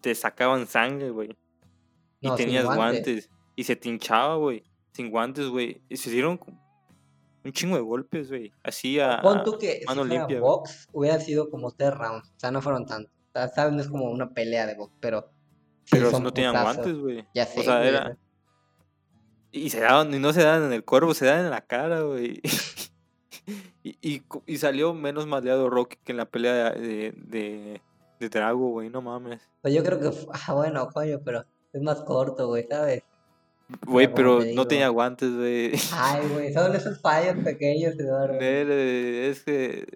te sacaban sangre, güey. Y No, tenías guantes. guantes. Y se te hinchaba, güey. Sin guantes, güey. Y se como un chingo de golpes, güey. Así a... Pon tú que si mano fuera limpia, box, hubiera sido como tres rounds. O sea, no fueron tantos. O sea, no es como una pelea de box, pero. Pero no tenían putazos. guantes, güey. Ya sé, O sea, güey, era... Y se daban, y no se dan en el cuerpo, se dan en la cara, güey. y, y, y salió menos maleado Rocky que en la pelea de, de, de Drago, güey, no mames. Pues yo creo que, ah, bueno, coño, pero es más corto, güey, ¿sabes? Güey, pero te no tenía guantes, güey. Ay, güey, son esos fallos pequeños, Eduardo. Eh, Es que,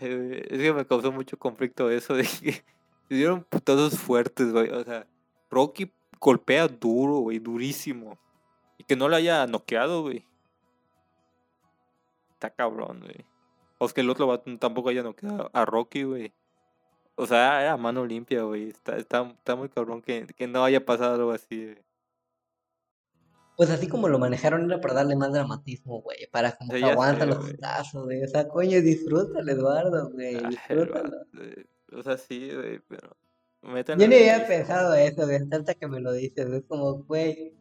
es que me causó mucho conflicto eso de que se dieron putazos fuertes, güey. O sea, Rocky golpea duro, güey, durísimo. Y que no lo haya noqueado, güey. Está cabrón, güey. O es que el otro vato tampoco haya noqueado a Rocky, güey. O sea, era mano limpia, güey. Está, está, está muy cabrón que, que no haya pasado algo así, güey. Pues así como lo manejaron era para darle más dramatismo, güey, para como Sí, que sé, los putazos, güey. O sea, coño, disfrútalo, Eduardo, güey, disfrútalo. eh, O sea, sí, güey, pero... Yo ni había pensado eso, güey, ahorita que me lo dices, es como, güey,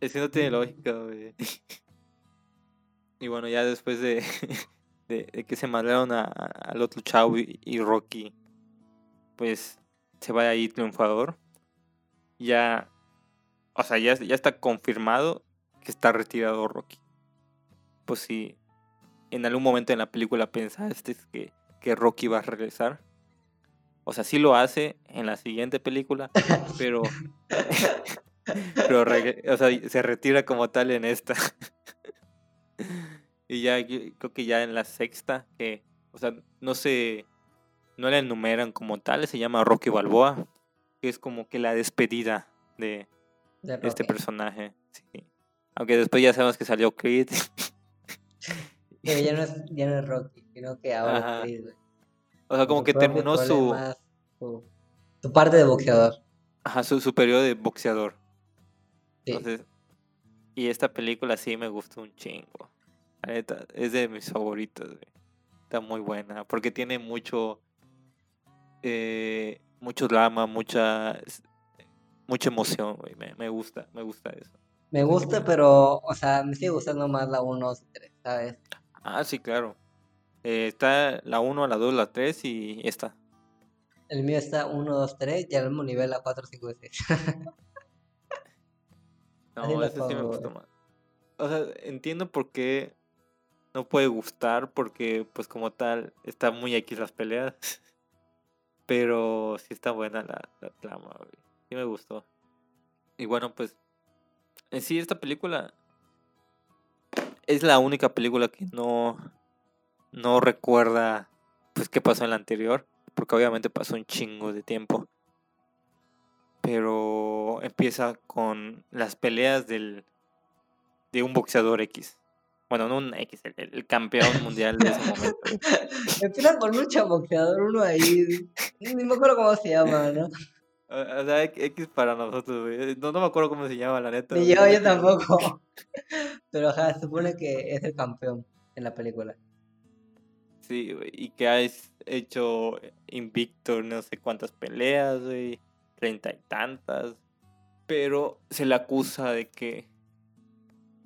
Es que no tiene lógica, güey. Y bueno, ya después de, de, de que se mandaron al otro chavo y, y Rocky, pues se va ahí triunfador. Ya, o sea, ya, ya está confirmado que está retirado Rocky. Pues si en algún momento en la película pensaste que, que Rocky va a regresar. O sea, sí lo hace en la siguiente película, pero pero o sea, se retira como tal en esta. y ya creo que ya en la sexta, que, o sea, no se, no la enumeran como tal, se llama Rocky Balboa, que es como que la despedida de de este personaje. Sí. Aunque después ya sabemos que salió Creed. Pero ya no es, ya no es Rocky, sino que ahora Ajá. es Creed, güey. o sea, como que terminó su, su, su parte de boxeador. ajá, su, su periodo de boxeador. Sí. Entonces, y esta película sí me gustó un chingo. Es de mis favoritos, güey. Está muy buena. Porque tiene mucho. eh, mucho drama, mucha. Mucha emoción, güey. Me, me gusta, me gusta eso. Me gusta, pero, o sea, me sigue gustando más la 1, 2 y 3, ¿sabes? Ah, sí, claro. Eh, está la 1, la 2, la 3 y esta. El mío está 1, 2, 3 y al mismo nivel la 4, 5 y 6. Así No, ese sí me gustó más. O sea, entiendo por qué no puede gustar, porque pues como tal está muy X las peleas. Pero sí está buena la, la trama, güey. Sí me gustó. Y bueno, pues en sí esta película es la única película que no no recuerda pues qué pasó en la anterior, porque obviamente pasó un chingo de tiempo. Pero empieza con las peleas del de un boxeador X. Bueno, no un X, el, campeón mundial de ese momento. Empieza con lucha boxeador, uno ahí. Ni me acuerdo cómo se llama, ¿no? O sea, X para nosotros, güey. No, no me acuerdo cómo se llama, la neta. Ni yo, yo tampoco. Pero ajá, se supone que es el campeón en la película. Sí, güey. Y que ha hecho invicto no sé cuántas peleas, güey. Treinta y tantas. Pero se le acusa de que,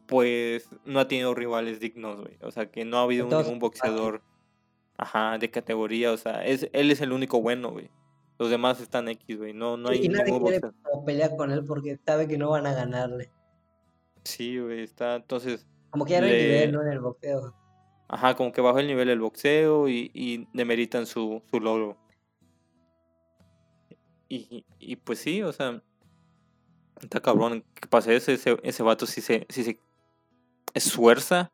pues, no ha tenido rivales dignos, güey. O sea, que no ha habido Entonces, ningún boxeador, ajá, de categoría. O sea, es, él es el único bueno, güey. Los demás están X, güey. No, no hay y nadie ningún quiere pelear con él porque sabe que no van a ganarle. Sí, güey. Está, entonces, Como que ya no hay Le- nivel, ¿no? En el boxeo. Ajá, como que bajó el nivel del boxeo y, y demeritan su, su logro. Y, y pues sí, o sea, está cabrón que pase eso, ese, ese vato sí se, sí se esfuerza,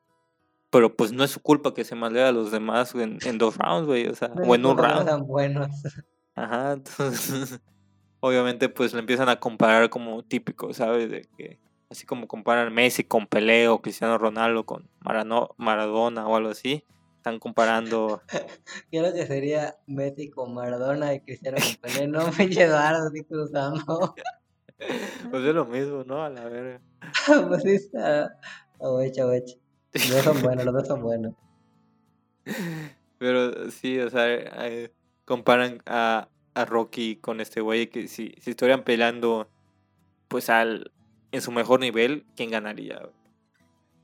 pero pues no es su culpa que se malea a los demás en, en dos rounds, güey, o sea, No o en un round. sean buenos. Ajá, entonces, obviamente pues le empiezan a comparar como típico, ¿sabes? De que, así como comparan Messi con Pelé o Cristiano Ronaldo con Marano- Maradona o algo así, están comparando Creo que sería Messi con Maradona y Cristiano con Pelé. No me Eduardo así cruzando. Pues es lo mismo, ¿no? A la verga. pues sí está. Hecho, hecho. Los dos son buenos, los dos son buenos. Pero sí, o sea, eh, comparan a, a Rocky con este güey que si, si estuvieran peleando pues al en su mejor nivel, ¿quién ganaría?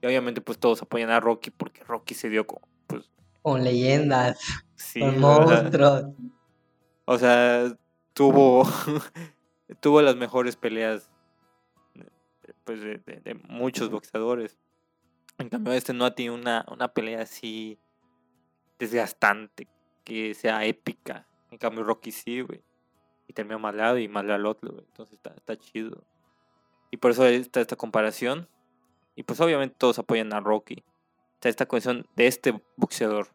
Y obviamente pues todos apoyan a Rocky porque Rocky se dio como, pues, Con leyendas, sí, con monstruos. O sea, tuvo tuvo las mejores peleas pues, de, de- de muchos boxeadores. En cambio, este no ha tenido una, una pelea así desgastante, que sea épica. En cambio, Rocky sí, güey. Y terminó mal lado y mal al otro, güey. Entonces está, está chido. Y por eso está esta comparación. Y pues obviamente todos apoyan a Rocky. Está esta cuestión de este boxeador.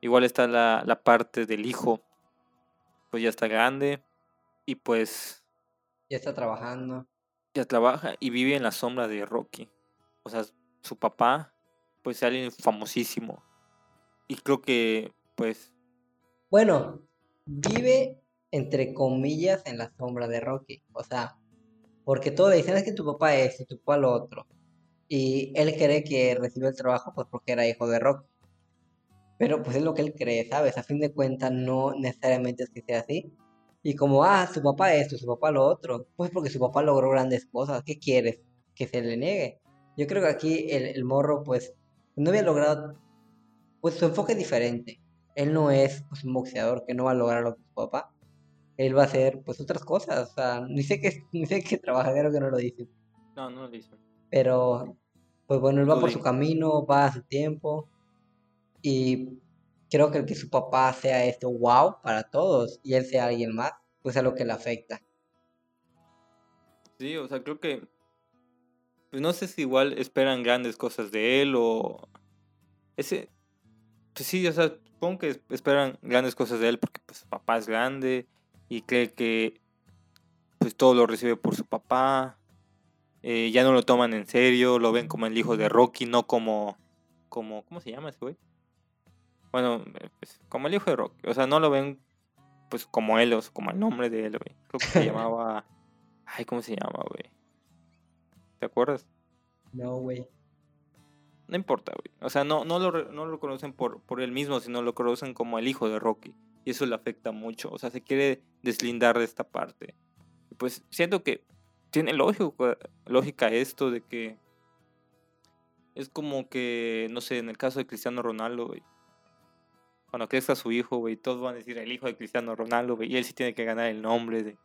Igual está la, la parte del hijo. Pues ya está grande. Y pues Ya está trabajando. ya trabaja y vive en la sombra de Rocky. O sea, su papá, pues es alguien famosísimo. Y creo que, pues, Bueno, vive entre comillas en la sombra de Rocky. O sea, porque todos dicen es que tu papá es y tu papá lo otro. Y él cree que recibió el trabajo pues porque era hijo de Rocky. Pero pues es lo que él cree, ¿sabes? A fin de cuentas no necesariamente es que sea así. Y como, ah, su papá esto, su papá lo otro. Pues porque su papá logró grandes cosas. ¿Qué quieres? Que se le niegue. Yo creo que aquí el, el morro pues no había logrado, pues su enfoque es diferente. Él no es pues, un boxeador que no va a lograr lo que su papá. Él va a hacer pues otras cosas. O sea, ni sé qué, ni sé trabaja, creo que no lo dicen. no, no lo dicen. Pero, pues bueno, él va Tú por su camino, va a su tiempo. Y creo que el que su papá sea esto wow para todos y él sea alguien más, pues es lo que le afecta. Sí, o sea, creo que, pues no sé si igual esperan grandes cosas de él o... Ese, pues sí, o sea, supongo que es- esperan grandes cosas de él porque pues su papá es grande y cree que pues todo lo recibe por su papá. eh, ya no lo toman en serio, lo ven como el hijo de Rocky, no como, como, ¿cómo se llama ese güey? Bueno, pues, como el hijo de Rocky, o sea, no lo ven pues como él, o como el nombre de él, güey. Creo que se llamaba, ay, ¿cómo se llama, güey? ¿Te acuerdas? No, güey. No importa, güey. O sea, no, no, lo, no lo conocen por, por él mismo, sino lo conocen como el hijo de Rocky. Y eso le afecta mucho. O sea, se quiere deslindar de esta parte. Pues siento que tiene lógico, lógica esto de que es como que, no sé, en el caso de Cristiano Ronaldo, güey. Cuando crezca su hijo, güey, todos van a decir el hijo de Cristiano Ronaldo, güey. Y él sí tiene que ganar el nombre de,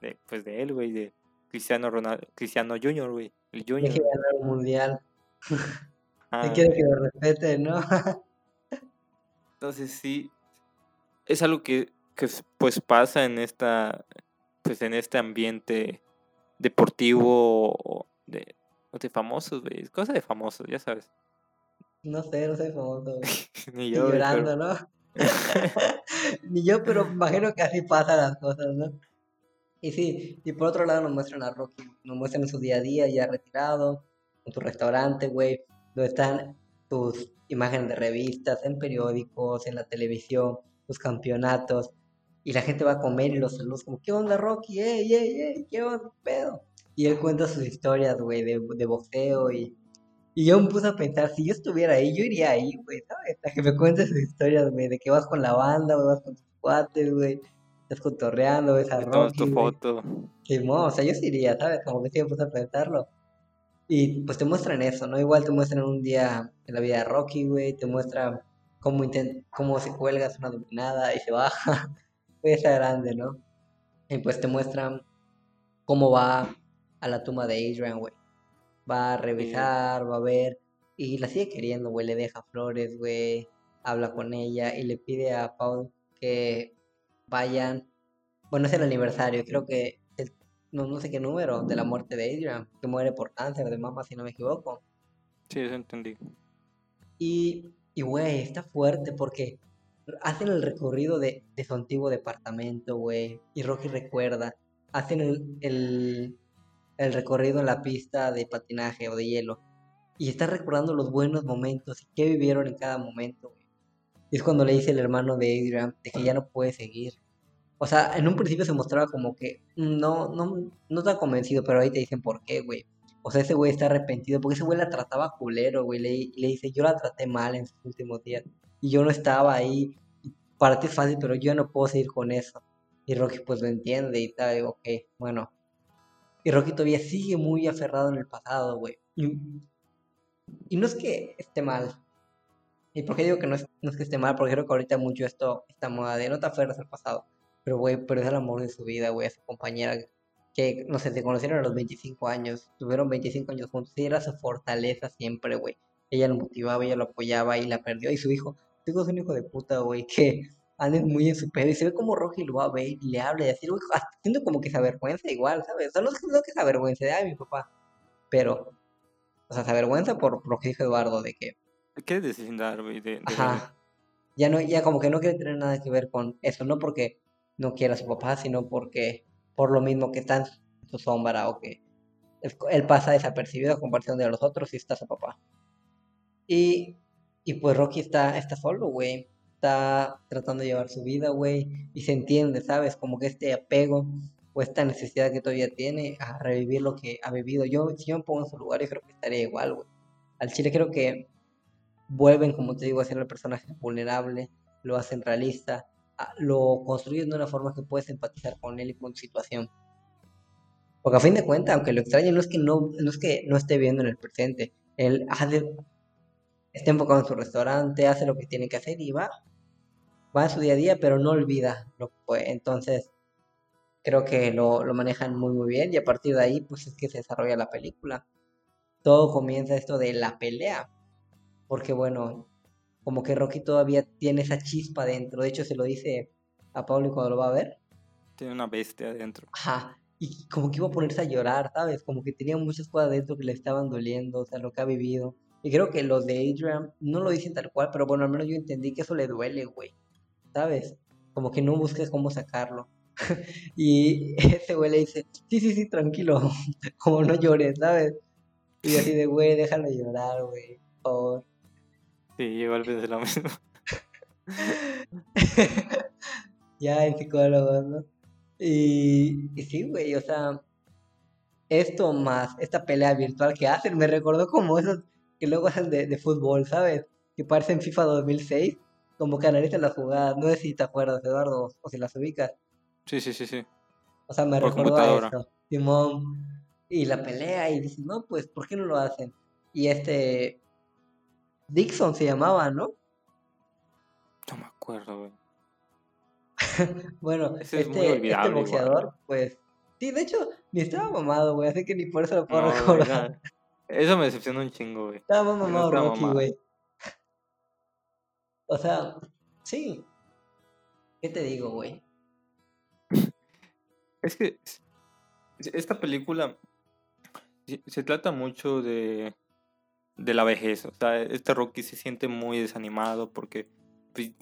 de pues de él, güey, de Cristiano Ronaldo, Cristiano Junior, güey. El Junior. quiere ganar un mundial. Ah. Ya quiere que lo respeten, ¿no? Entonces sí, es algo que, que pues pasa en esta, pues en este ambiente deportivo de, de famosos, güey. Es cosa de famosos, ya sabes. No sé, no soy famoso. Ni yo, llorando, pero- ¿no? Ni yo, pero imagino que así pasan las cosas, ¿no? Y sí, y por otro lado nos muestran a Rocky, nos muestran su día a día ya retirado, en su restaurante, güey, donde están sus imágenes de revistas, en periódicos, en la televisión, sus campeonatos, y la gente va a comer y los saludos como, ¿qué onda Rocky? ¡Ey, ey, ey! ¿Qué onda, pedo? Y él cuenta sus historias, güey, de, de boxeo y... Y yo me puse a pensar, si yo estuviera ahí, yo iría ahí, güey, ¿sabes? A que me cuentes sus historias, güey, de que vas con la banda, güey, vas con tus cuates, güey, estás cotorreando, ves a Rocky, tu foto. Simón, o sea, yo sí iría, ¿sabes? Como que sí me puse a pensarlo. Y pues te muestran eso, ¿no? Igual te muestran un día en la vida de Rocky, güey, te muestran cómo, intent cómo se cuelga una dominada y se baja, está grande, ¿no? Y pues te muestran cómo va a la tumba de Adrian, güey. Va a revisar, va a ver, y la sigue queriendo, güey, le deja flores, güey, habla con ella y le pide a Paul que vayan, bueno, es el aniversario, creo que no, no sé qué número de la muerte de Adrian, que muere por cáncer de mama, si no me equivoco. Sí, eso entendí. Y, y güey, está fuerte porque hacen el recorrido de, de su antiguo departamento, güey. Y Rocky recuerda. Hacen el, el, el recorrido en la pista de patinaje o de hielo. Y está recordando los buenos momentos y qué vivieron en cada momento, güey. Y es cuando le dice el hermano de Adrian de que ya no puede seguir. O sea, en un principio se mostraba como que no, no, no está convencido, pero ahí te dicen por qué, güey. O sea, ese güey está arrepentido porque ese güey la trataba culero, güey. Le, y dice, yo la traté mal en sus últimos días. Y yo no estaba ahí. y Para ti es fácil, pero yo no puedo seguir con eso. Y Rocky pues lo entiende y tal, digo, ok, bueno. Y Rocky todavía sigue muy aferrado en el pasado, güey. Y, y no es que esté mal. ¿Y por qué digo que no es, que esté mal? Porque creo que ahorita mucho esto, esta moda de no te aferres al pasado. Pero, güey, pero es el amor de su vida, güey, a su compañera que, no sé, se conocieron a los 25 años, tuvieron 25 años juntos, y era su fortaleza siempre, güey. Ella lo motivaba, ella lo apoyaba y la perdió. Y su hijo, su hijo es un hijo de puta, güey, que anda muy en su pedo y se ve como Rocky lo va a ver y le habla y así, güey, siento como que se avergüenza igual, ¿sabes? Solo no que se avergüenza de mi papá, pero, o sea, se avergüenza por, lo que dijo Eduardo, de que... ¿Qué descendar, güey? De, Ajá. Ya, no, ya como que no quiere tener nada que ver con eso, no porque no quiera a su papá, sino porque por lo mismo que está en su sombra o que él, pasa desapercibido a comparación de los otros y está su papá. Y, y pues Rocky está, está solo, güey. Está tratando de llevar su vida, güey. Y se entiende, ¿sabes? Como que este apego o esta necesidad que todavía tiene a revivir lo que ha vivido. Yo, si yo me pongo en su lugar, yo creo que estaría igual, güey. Al Chile creo que vuelven, como te digo, a ser el personaje vulnerable, lo hacen realista, lo construyen de una forma que puedes empatizar con él y con su situación. Porque a fin de cuentas, aunque lo extrañe, no es que no, no, es que no esté viendo en el presente. Él hace, está enfocado en su restaurante, hace lo que tiene que hacer y va. Va a su día a día, pero no olvida lo que fue. Entonces, creo que lo, lo manejan muy, muy bien. Y a partir de ahí, pues es que se desarrolla la película. Todo comienza esto de la pelea. Porque bueno, como que Rocky todavía tiene esa chispa dentro. De hecho, se lo dice a Pablo cuando lo va a ver. Tiene una bestia adentro. Ajá. Y como que iba a ponerse a llorar, ¿sabes? Como que tenía muchas cosas dentro que le estaban doliendo, o sea, lo que ha vivido. Y creo que los de Adrian no lo dicen tal cual, pero bueno, al menos yo entendí que eso le duele, güey. ¿Sabes? Como que no busques cómo sacarlo. y ese güey le dice, sí, sí, sí, tranquilo, como no llores, ¿sabes? Y así de, güey, déjalo llorar, güey, por favor. Sí, igual pensé lo mismo. ya, el psicólogo, ¿no? Y, y sí, güey, o sea, esto más esta pelea virtual que hacen me recordó como esos que luego hacen de, de fútbol, ¿sabes? Que parecen FIFA 2006, como que analizan las jugadas. No sé si te acuerdas, Eduardo, o si las ubicas. Sí, sí, sí, sí. O sea, me recordó a eso, Simón. Y la pelea, y dicen, no, pues, ¿por qué no lo hacen? Y este, Dixon se llamaba, ¿no? No me acuerdo, güey. bueno, este, este, boxeador, pues. Sí, de hecho, ni estaba mamado, güey, así que ni por eso lo puedo recordar. Eso me decepcionó un chingo, güey. Estaba mamado Rocky, güey. O sea, sí. ¿Qué te digo, güey? Es que esta película se trata mucho de de la vejez. O sea, este Rocky se siente muy desanimado porque pues,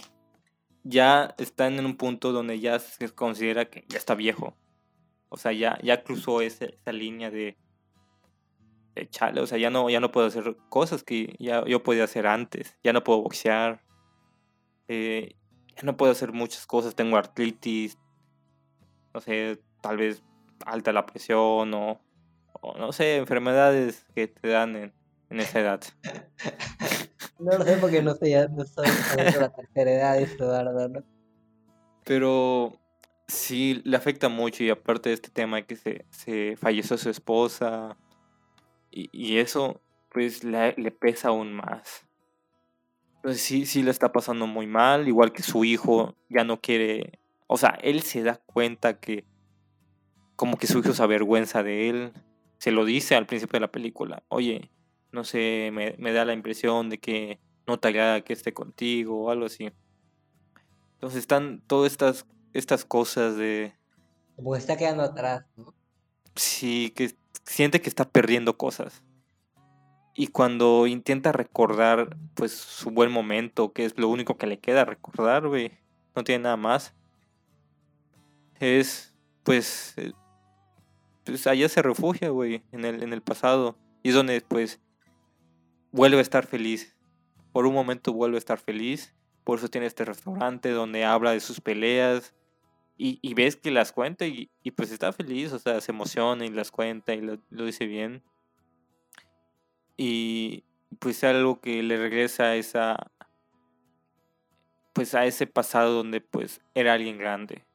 ya está en un punto donde ya se considera que ya está viejo. O sea, ya, ya cruzó esa, línea de, de chale. O sea, ya no, ya no puedo hacer cosas que ya yo podía hacer antes. Ya no puedo boxear. Eh, ya no puedo hacer muchas cosas. Tengo artritis. No sé, tal vez alta la presión o, o no sé, enfermedades que te dan en, en esa edad. no lo sé porque no sé, ya no soy la tercera edad, Eduardo, ¿no? Pero sí, le afecta mucho y aparte de este tema de que se, se falleció su esposa y, y eso, pues le, le, pesa aún más. Entonces sí, sí le está pasando muy mal, igual que su hijo ya no quiere, o sea, él se da cuenta que como que su hijo se avergüenza de él, se lo dice al principio de la película, oye, no sé, me, da la impresión de que no te agrada que esté contigo o algo así. Entonces están todas estas, estas cosas de... Como que está quedando atrás, ¿no? Sí, que siente que está perdiendo cosas. Y cuando intenta recordar, pues, su buen momento, que es lo único que le queda recordar, güey, no tiene nada más. Es, pues, eh, pues allá se refugia, güey, en el, en el pasado. Y es donde, pues, vuelve a estar feliz. Por un momento vuelve a estar feliz. Por eso tiene este restaurante donde habla de sus peleas. Y, ves que las cuenta y, pues está feliz, o sea, se emociona y las cuenta y lo, dice bien. Y pues algo que le regresa a esa pues a ese pasado donde pues era alguien grande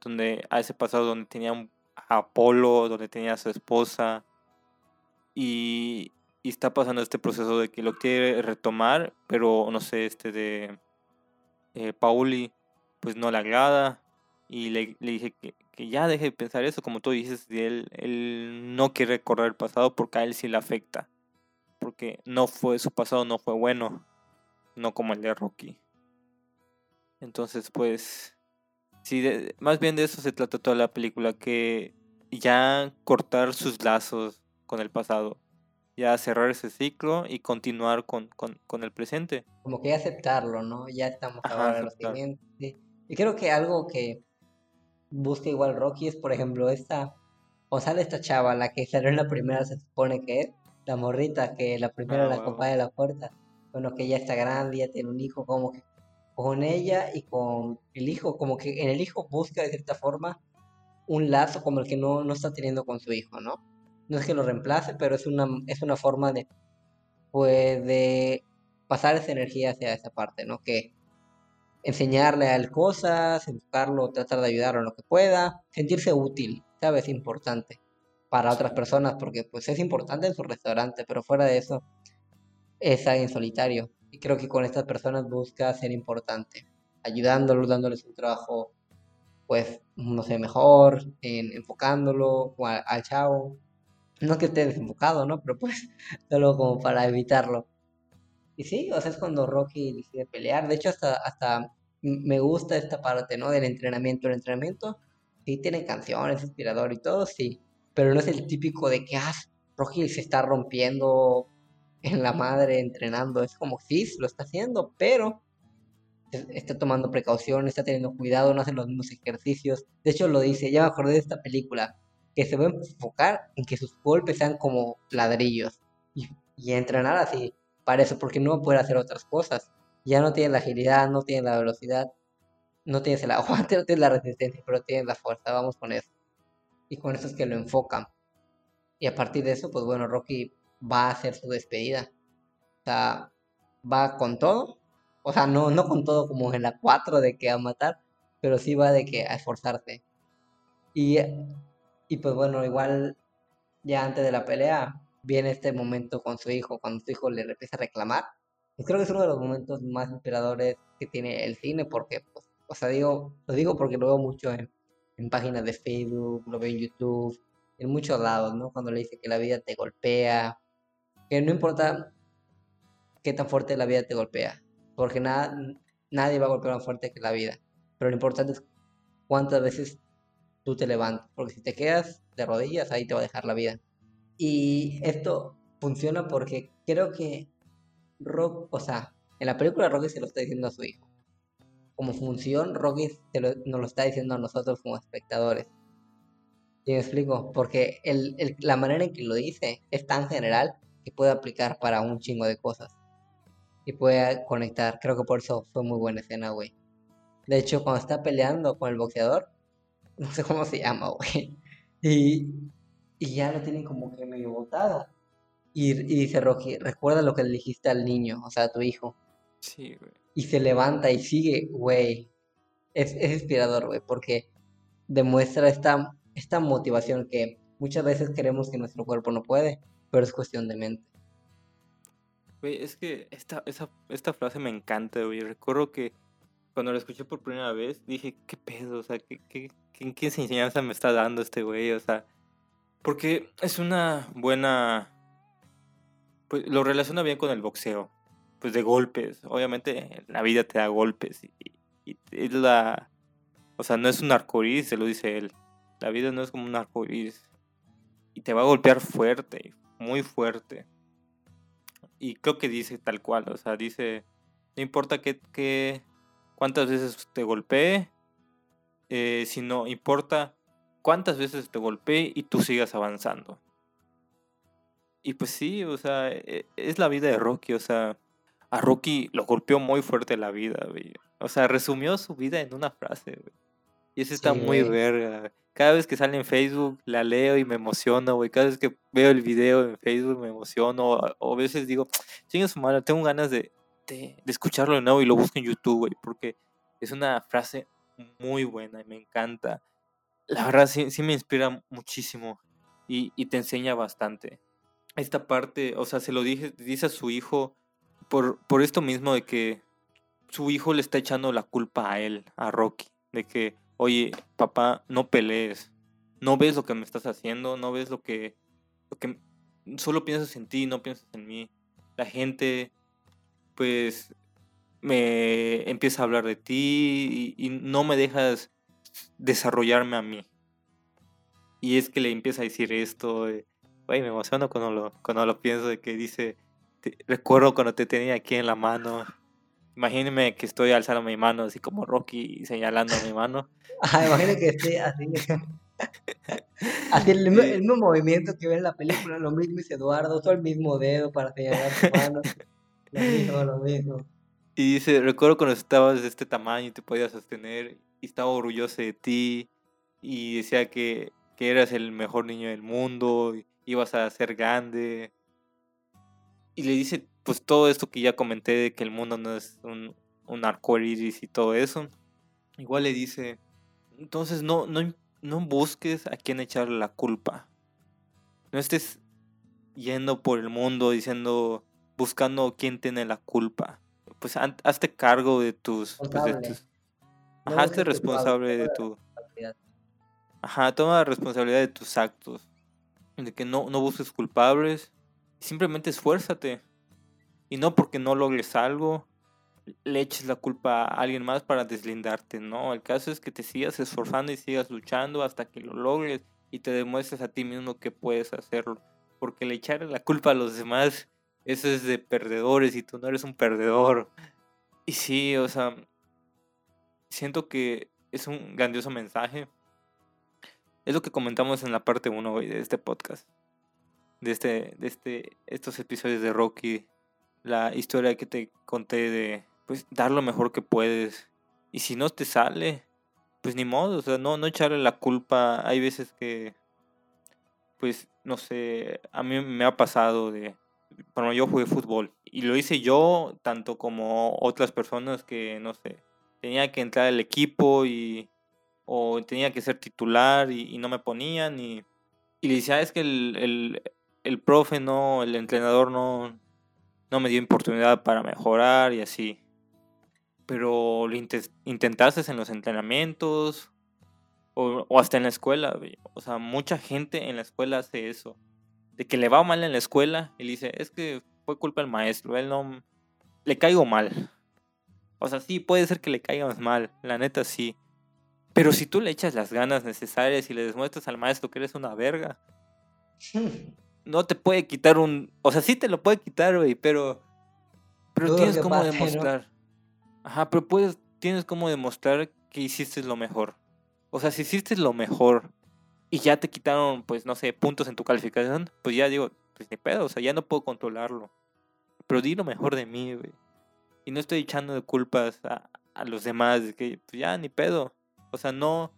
donde a ese pasado donde tenía a Apolo donde tenía a su esposa y, y está pasando este proceso de que lo quiere retomar, pero no sé, este de eh, Pauli, pues no le agrada y le, dije que, que ya deje de pensar eso, como tú dices, él, él no quiere recordar el pasado porque a él sí le afecta. Porque no fue, su pasado no fue bueno, no como el de Rocky. Entonces, pues, sí, más bien de eso se trata toda la película, que ya cortar sus lazos con el pasado, ya cerrar ese ciclo y continuar con, con, el presente. Como que aceptarlo, ¿no? Ya estamos ahora en lo siguiente. Y creo que algo que busca igual Rocky es, por ejemplo, esta, o sale esta chava, la que salió en la primera, se supone que es, la morrita, que la primera la copa de la puerta, bueno, que ya está grande, ya tiene un hijo, como que con ella y con el hijo, como que en el hijo busca de cierta forma un lazo como el que no, no está teniendo con su hijo, ¿no? No es que lo reemplace, pero es una, es una forma de, pues, de pasar esa energía hacia esa parte, ¿no? Que enseñarle a él cosas, educarlo, tratar de ayudarlo en lo que pueda, sentirse útil, ¿sabes? Importante para otras personas, porque pues es importante en su restaurante, pero fuera de eso es alguien solitario. Y creo que con estas personas busca ser importante, ayudándolos, dándoles un trabajo, pues, no sé, mejor, en, enfocándolo al chavo. No que esté desenfocado, ¿no? Pero pues, solo como para evitarlo. Y sí, o sea, es cuando Rocky decide pelear. De hecho, hasta, hasta me gusta esta parte, ¿no? Del entrenamiento. El entrenamiento sí tiene canciones, inspirador y todo, sí. Pero no es el típico de que, ah, Rocky se está rompiendo en la madre entrenando. Es como, sí, lo está haciendo, pero está tomando precauciones, está teniendo cuidado, no hace los mismos ejercicios. De hecho, lo dice, ya me acordé de esta película, que se va a enfocar en que sus golpes sean como ladrillos. Y, entrenar así para eso, porque no puede hacer otras cosas. Ya no tiene la agilidad, no tiene la velocidad, no tienes el aguante, no tienes la resistencia, pero tienes la fuerza, vamos con eso. Y con eso es que lo enfocan. Y a partir de eso, pues bueno, Rocky va a hacer su despedida. O sea, va con todo. O sea, no, no con todo como en la 4 de que a matar, pero sí va de que a esforzarse. Y, y pues bueno, igual ya antes de la pelea, viene este momento con su hijo, cuando su hijo le empieza a reclamar. Y creo que es uno de los momentos más inspiradores que tiene el cine, porque, pues, o sea, digo, lo digo porque lo veo mucho en, en páginas de Facebook, lo veo en YouTube, en muchos lados, ¿no? Cuando le dice que la vida te golpea, que no importa qué tan fuerte la vida te golpea, porque nada, nadie va a golpear más fuerte que la vida, pero lo importante es cuántas veces tú te levantas, porque si te quedas de rodillas, ahí te va a dejar la vida. Y esto funciona porque creo que Rock, o sea, en la película Rocky se lo está diciendo a su hijo. Como función, Rocky se lo, nos lo está diciendo a nosotros como espectadores. ¿Y me explico? Porque la manera en que lo dice es tan general que puede aplicar para un chingo de cosas. Y puede conectar. Creo que por eso fue muy buena escena, güey. De hecho, cuando está peleando con el boxeador, no sé cómo se llama, güey. Y y ya lo tienen como que medio botado. Y, dice Rocky, recuerda lo que le dijiste al niño, o sea, a tu hijo. Sí, güey. Y se levanta y sigue, güey. Es, es inspirador, güey, porque demuestra esta, esta motivación que muchas veces queremos que nuestro cuerpo no puede, pero es cuestión de mente. Güey, es que esta, esta frase me encanta, güey. Recuerdo que cuando la escuché por primera vez, dije, ¿qué pedo? O sea, ¿qué, qué, qué, qué enseñanza me está dando este güey? O sea, porque es una buena... Pues lo relaciona bien con el boxeo. Pues de golpes. Obviamente la vida te da golpes. Y, es la... O sea, no es un arcoíris, se lo dice él. La vida no es como un arcoíris. Y te va a golpear fuerte, muy fuerte. Y creo que dice tal cual. O sea, dice... No importa que, que cuántas veces te golpee. Eh, sino importa cuántas veces te golpeé y tú sigas avanzando. Y pues sí, o sea, e, es la vida de Rocky, o sea, a Rocky lo golpeó muy fuerte la vida, güey. O sea, resumió su vida en una frase, güey. Y eso está muy verga. Cada vez que sale en Facebook, la leo y me emociono, güey. Cada vez que veo el video en Facebook me emociono. O a veces digo, chinga su madre, tengo ganas de, de, escucharlo de nuevo y lo busco en YouTube, güey. Porque es una frase muy buena y me encanta la verdad sí, sí me inspira muchísimo y, te enseña bastante. Esta parte, o sea, se lo dije, dice a su hijo por, por esto mismo de que su hijo le está echando la culpa a él, a Rocky, de que oye, papá, no pelees. No ves lo que me estás haciendo, no ves lo que, lo que solo piensas en ti, no piensas en mí. La gente, pues, me empieza a hablar de ti y, no me dejas desarrollarme a mí. Y es que le empieza a decir esto, me emociono cuando lo, cuando lo pienso, de que dice, recuerdo cuando te tenía aquí en la mano. Imagíneme que estoy alzando mi mano, así como Rocky señalando mi mano. Ah, imagínate que esté así. así el, mismo movimiento que ve en la película, lo mismo dice Eduardo, todo el mismo dedo para señalar su mano. Y dice, recuerdo cuando estabas de este tamaño y te podías sostener y estaba orgulloso de ti y decía que, que eras el mejor niño del mundo, y ibas a ser grande. Y le dice pues todo esto que ya comenté de que el mundo no es un, un arco iris y todo eso. Igual le dice, entonces no, no, no busques a quién echarle la culpa. No estés yendo por el mundo diciendo, buscando quién tiene la culpa. Pues hazte cargo de tus... Pues, ajá, hazte responsable de tu... Ajá, toma la responsabilidad de tus actos. De que no, no busques culpables. Simplemente esfuérzate. Y no porque no logres algo, le eches la culpa a alguien más para deslindarte, no. El caso es que te sigas esforzando y sigas luchando hasta que lo logres y te demuestres a ti mismo que puedes hacerlo. Porque le echar la culpa a los demás, eso es de perdedores y tú no eres un perdedor. Y sí, o sea, siento que es un grandioso mensaje. Es lo que comentamos en la parte 1 de este podcast. De este, de este, estos episodios de Rocky la historia que te conté de pues dar lo mejor que puedes. Y si no te sale, pues ni modo, o sea, no, no echarle la culpa. Hay veces que, pues, no sé, a mí me ha pasado de, bueno, yo jugué fútbol y lo hice yo, tanto como otras personas que, no sé, tenía que entrar al equipo y, o tenía que ser titular y, no me ponían y, y le decía, ah, es que el, el, el profe no, el entrenador no, no me dio oportunidad para mejorar y así. Pero lo intentaste en los entrenamientos o, hasta en la escuela. O sea, mucha gente en la escuela hace eso. De que le va mal en la escuela y le dice, es que fue culpa del maestro, él no... Le caigo mal. O sea, sí, puede ser que le caigas mal, la neta sí. Pero si tú le echas las ganas necesarias y le demuestras al maestro que eres una verga, no te puede quitar un. O sea, sí te lo puede quitar, güey, pero. Pero tienes como demostrar. Ajá, pero puedes. Tienes como demostrar que hiciste lo mejor. O sea, si hiciste lo mejor y ya te quitaron, pues, no sé, puntos en tu calificación, pues ya digo, pues ni pedo, o sea, ya no puedo controlarlo. Pero di lo mejor de mí, güey. Y no estoy echando de culpas a, a los demás, de que pues ya ni pedo. O sea, no,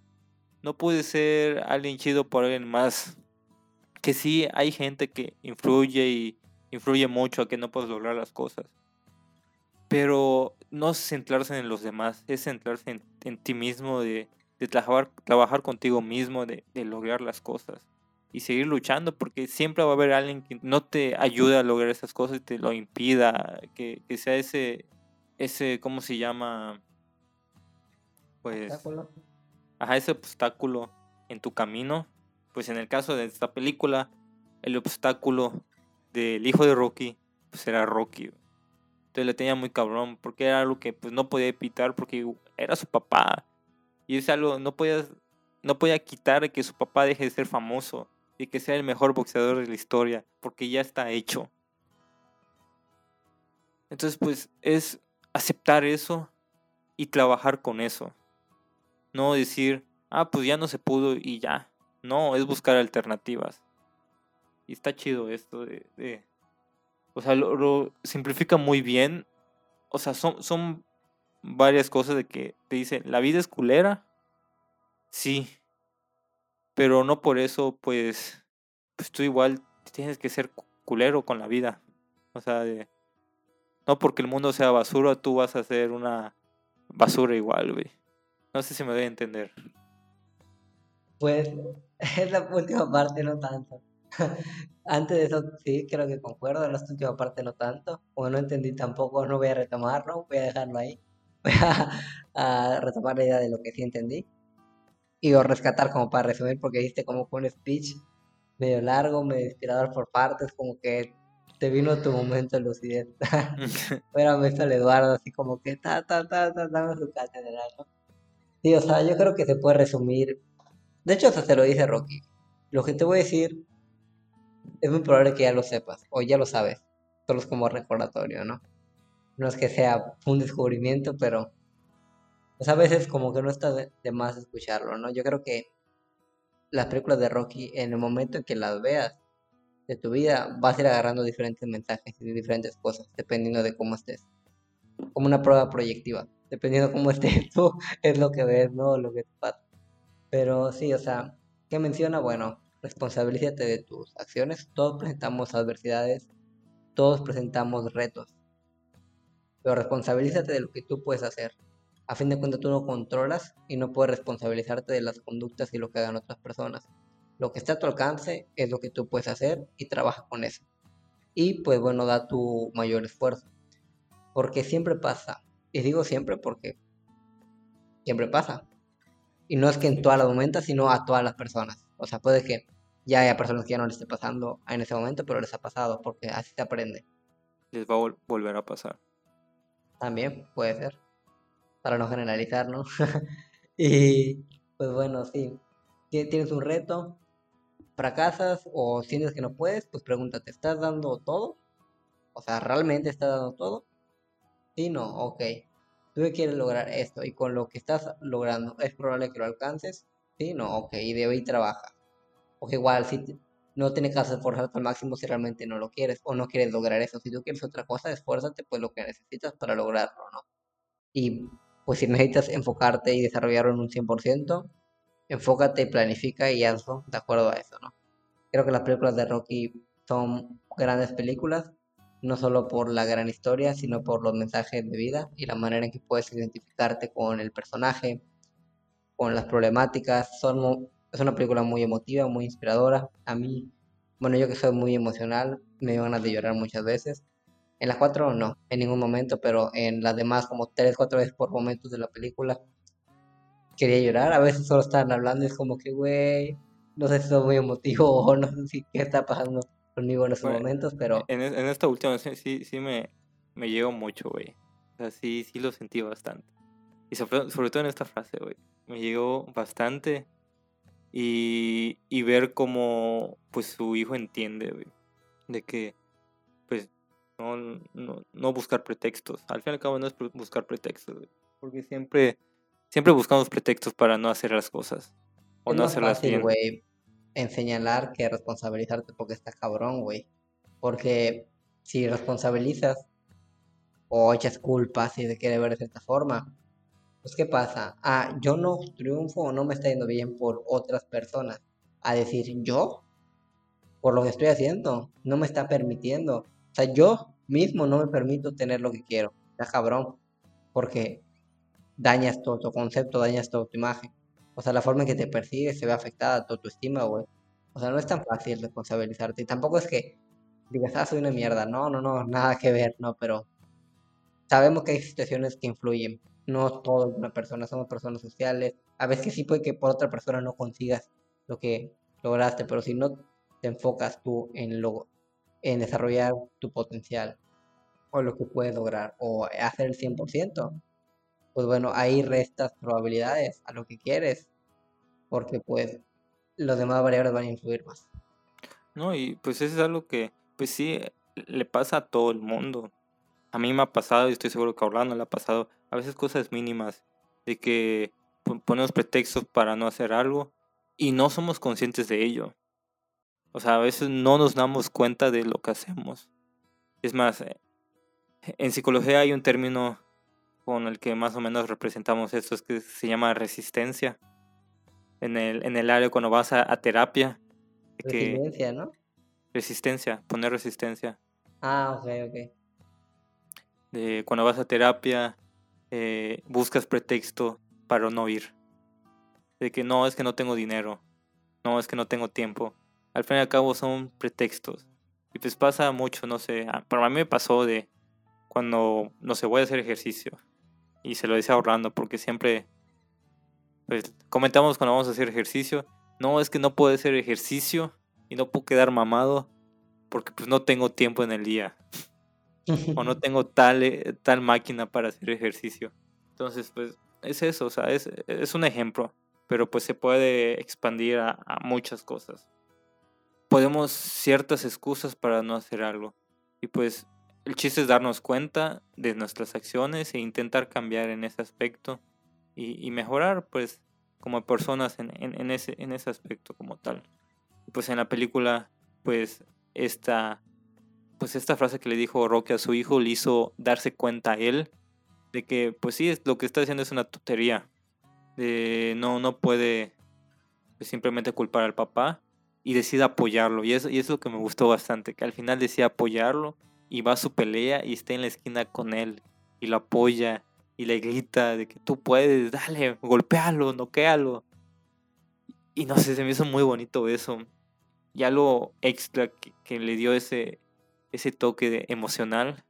no pude ser alguien chido por alguien más que sí hay gente que influye y influye mucho a que no puedas lograr las cosas. Pero no centrarse en los demás, es centrarse en, ti mismo, de, trabajar, trabajar contigo mismo, de, lograr las cosas y seguir luchando, porque siempre va a haber alguien que no te ayude a lograr esas cosas y te lo impida, que, sea ese, ese, ¿cómo se llama? Pues, ¿Obstáculo? Ajá, ese obstáculo en tu camino pues en el caso de esta película, el obstáculo del hijo de Rocky, pues era Rocky. Entonces le tenía muy cabrón, porque era algo que pues no podía evitar, porque era su papá. Y es algo, no podía, no podía quitar que su papá deje de ser famoso y que sea el mejor boxeador de la historia, porque ya está hecho. Entonces pues es aceptar eso y trabajar con eso. No decir, ah, pues ya no se pudo y ya. No, es buscar alternativas. Y está chido esto de... o sea, lo, simplifica muy bien. O sea, son, son varias cosas de que te dicen, la vida es culera. Sí. Pero no por eso, pues, pues tú igual tienes que ser culero con la vida. O sea, de, no porque el mundo sea basura, tú vas a ser una basura igual, güey. No sé si me doy a entender. Pues es la última parte no tanto. Antes de eso sí, creo que concuerdo, en la última parte no tanto. Como no entendí tampoco, no voy a retomarlo, voy a dejarlo ahí. Voy a, retomar la idea de lo que sí entendí. y o rescatar como para resumir, porque diste como un speech medio largo, medio inspirador por partes, como que te vino tu momento de lucidez. Pero me el Eduardo así como que ta, ta, ta, ta, dame su catedral, ¿no? Sí, o sea, yo creo que se puede resumir. De hecho, hasta se lo dice Rocky. Lo que te voy a decir es muy probable que ya lo sepas, o ya lo sabes. Solo es como recordatorio, ¿no? No es que sea un descubrimiento, pero pues a veces como que no está de, más escucharlo, ¿no? Yo creo que las películas de Rocky, en el momento en que las veas de tu vida, vas a ir agarrando diferentes mensajes y diferentes cosas, dependiendo de cómo estés. Como una prueba proyectiva, dependiendo de cómo estés tú, es lo que ves, ¿no? Lo que te. Pero sí, o sea, ¿qué menciona? Bueno, responsabilízate de tus acciones. Todos presentamos adversidades, todos presentamos retos. Pero responsabilízate de lo que tú puedes hacer a fin de cuentas tú no controlas y no puedes responsabilizarte de las conductas y lo que hagan otras personas. Lo que está a tu alcance es lo que tú puedes hacer y trabaja con eso. Y pues bueno, da tu mayor esfuerzo. Porque siempre pasa. Y digo siempre porque siempre pasa. Y no es que en todas las momentos, sino a todas las personas. O sea, puede que ya haya personas que ya no les esté pasando en ese momento, pero les ha pasado porque así se aprende. Les va a volver a pasar. También puede ser para no generalizar, ¿no? y pues bueno, sí, tienes un reto, fracasas o sientes que no puedes, pues pregúntate, ¿estás dando todo? O sea, ¿realmente estás dando todo? Sí, no, ok. Tú quieres lograr esto y con lo que estás logrando, ¿es probable que lo alcances? Sí, no, ok, y de ahí trabaja. O igual, si no tienes que esforzarte al máximo si realmente no lo quieres o no quieres lograr eso. Si tú quieres otra cosa, esfuérzate pues lo que necesitas para lograrlo, ¿no? Y pues si necesitas enfocarte y desarrollarlo en un 100%, enfócate, planifica y hazlo de acuerdo a eso, ¿no? Creo que las películas de Rocky son grandes películas, no solo por la gran historia, sino por los mensajes de vida y la manera en que puedes identificarte con el personaje, con las problemáticas. Son, es una película muy emotiva, muy inspiradora. A mí, bueno, yo que soy muy emocional, me dio ganas de llorar muchas veces. En las cuatro no, en ningún momento, pero en las demás como tres, cuatro veces por momentos de la película quería llorar. A veces solo estaban hablando y es como que, güey, no sé si soy muy emotivo o no sé si qué está pasando conmigo en esos momentos, pero... En, en, esta última sí, sí me, me llegó mucho, güey. O sea, sí, sí lo sentí bastante. Y sobre, sobre todo en esta frase, güey. Me llegó bastante. Y, y ver cómo, pues, su hijo entiende, güey. De que, pues, no, no, no buscar pretextos. Al fin y al cabo no es buscar pretextos, Porque siempre, siempre buscamos pretextos para no hacer las cosas. O no hacerlas fácil, güey, en señalar que responsabilizarte porque está cabrón, güey. Porque si responsabilizas o echas culpas y se quiere ver de cierta forma, pues ¿qué pasa? Ah, yo no triunfo o no me está yendo bien por otras personas. A decir, yo, por lo que estoy haciendo, no me está permitiendo o sea, yo mismo no me permito tener lo que quiero. Está cabrón. Porque dañas todo tu concepto, dañas toda tu imagen. O sea, la forma en que te percibes se ve afectada, tu estima, güey. O sea, no es tan fácil responsabilizarte. Y tampoco es que digas, ah, soy una mierda. No, no, no, nada que ver, no, pero sabemos que hay situaciones que influyen. No todo una persona, somos personas sociales. A veces sí puede que por otra persona no consigas lo que lograste, pero si no te enfocas tú en lo en desarrollar tu potencial o lo que puedes lograr o hacer el 100%, pues bueno, ahí restas probabilidades a lo que quieres porque pues los demás variables van a influir más. No, y pues eso es algo que pues sí le pasa a todo el mundo. A mí me ha pasado y estoy seguro que a Orlando le ha pasado a veces cosas mínimas de que ponemos pretextos para no hacer algo y no somos conscientes de ello. O sea, a veces no nos damos cuenta de lo que hacemos. Es más, eh, en psicología hay un término con el que más o menos representamos esto, es que se llama resistencia. En el, en el área cuando vas a, terapia. Resistencia, ¿no? Resistencia, poner resistencia. Ah, ok, ok. De cuando vas a terapia, eh, buscas pretexto para no ir. De que no, es que no tengo dinero. No, es que no tengo tiempo al fin y al cabo son pretextos. Y pues pasa mucho, no sé, para mí me pasó de cuando, no sé, voy a hacer ejercicio. Y se lo decía ahorrando porque siempre, pues comentamos cuando vamos a hacer ejercicio, no, es que no puedo hacer ejercicio y no puedo quedar mamado porque pues no tengo tiempo en el día o no tengo tal, eh, tal máquina para hacer ejercicio. Entonces, pues es eso, o sea, es, es un ejemplo, pero pues se puede expandir a, a muchas cosas. Podemos ciertas excusas para no hacer algo. Y pues el chiste es darnos cuenta de nuestras acciones e intentar cambiar en ese aspecto y, y mejorar, pues, como personas en, en, en, ese, en ese aspecto como tal. Pues en la película, pues, esta, pues esta frase que le dijo Rocky a su hijo le hizo darse cuenta a él de que, pues sí, lo que está haciendo es una tontería. De, no, no puede pues, simplemente culpar al papá y decide apoyarlo. Y eso, y es lo que me gustó bastante, que al final decide apoyarlo y va a su pelea y está en la esquina con él y lo apoya y le grita de que tú puedes, dale, golpealo, noquealo. Y no sé, se me hizo muy bonito eso. Ya lo extra que, que le dio ese, ese toque emocional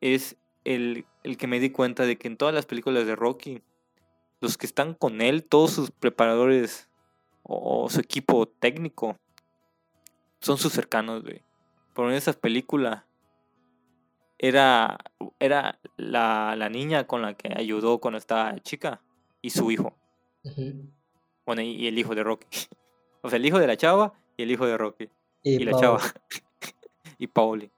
es el, el que me di cuenta de que en todas las películas de Rocky, los que están con él, todos sus preparadores o, o su equipo técnico, son sus cercanos, güey. Pero en esa película era, era la, la, niña con la que ayudó cuando estaba chica y su hijo. Uh -huh. Bueno, y, y, el hijo de Rocky. O sea, el hijo de la chava y el hijo de Rocky. Y, y la chava. Y Pauli.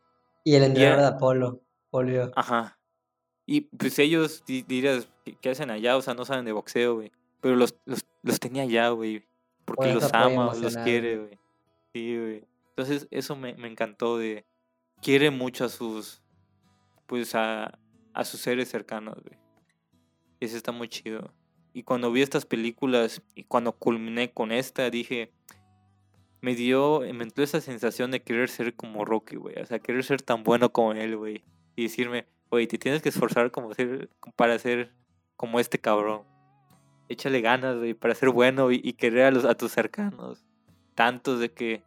Y el entrenador de Apolo, Polio. Ajá. Y pues ellos dirías, ¿qué hacen allá? O sea, no saben de boxeo, güey. Pero los, los, los tenía allá, güey. Porque los ama, los quiere, güey. Sí, güey. Entonces, eso me, me encantó de. Quiere mucho a sus. Pues a, a sus seres cercanos, güey. Y eso está muy chido. Y cuando vi estas películas y cuando culminé con esta, dije. Me dio, me entró esa sensación de querer ser como Rocky, güey. O sea, querer ser tan bueno como él, güey. Y decirme, Oye, te tienes que esforzar como ser, para ser como este cabrón. Échale ganas, güey, para ser bueno y, y querer a, los, a tus cercanos. Tantos de que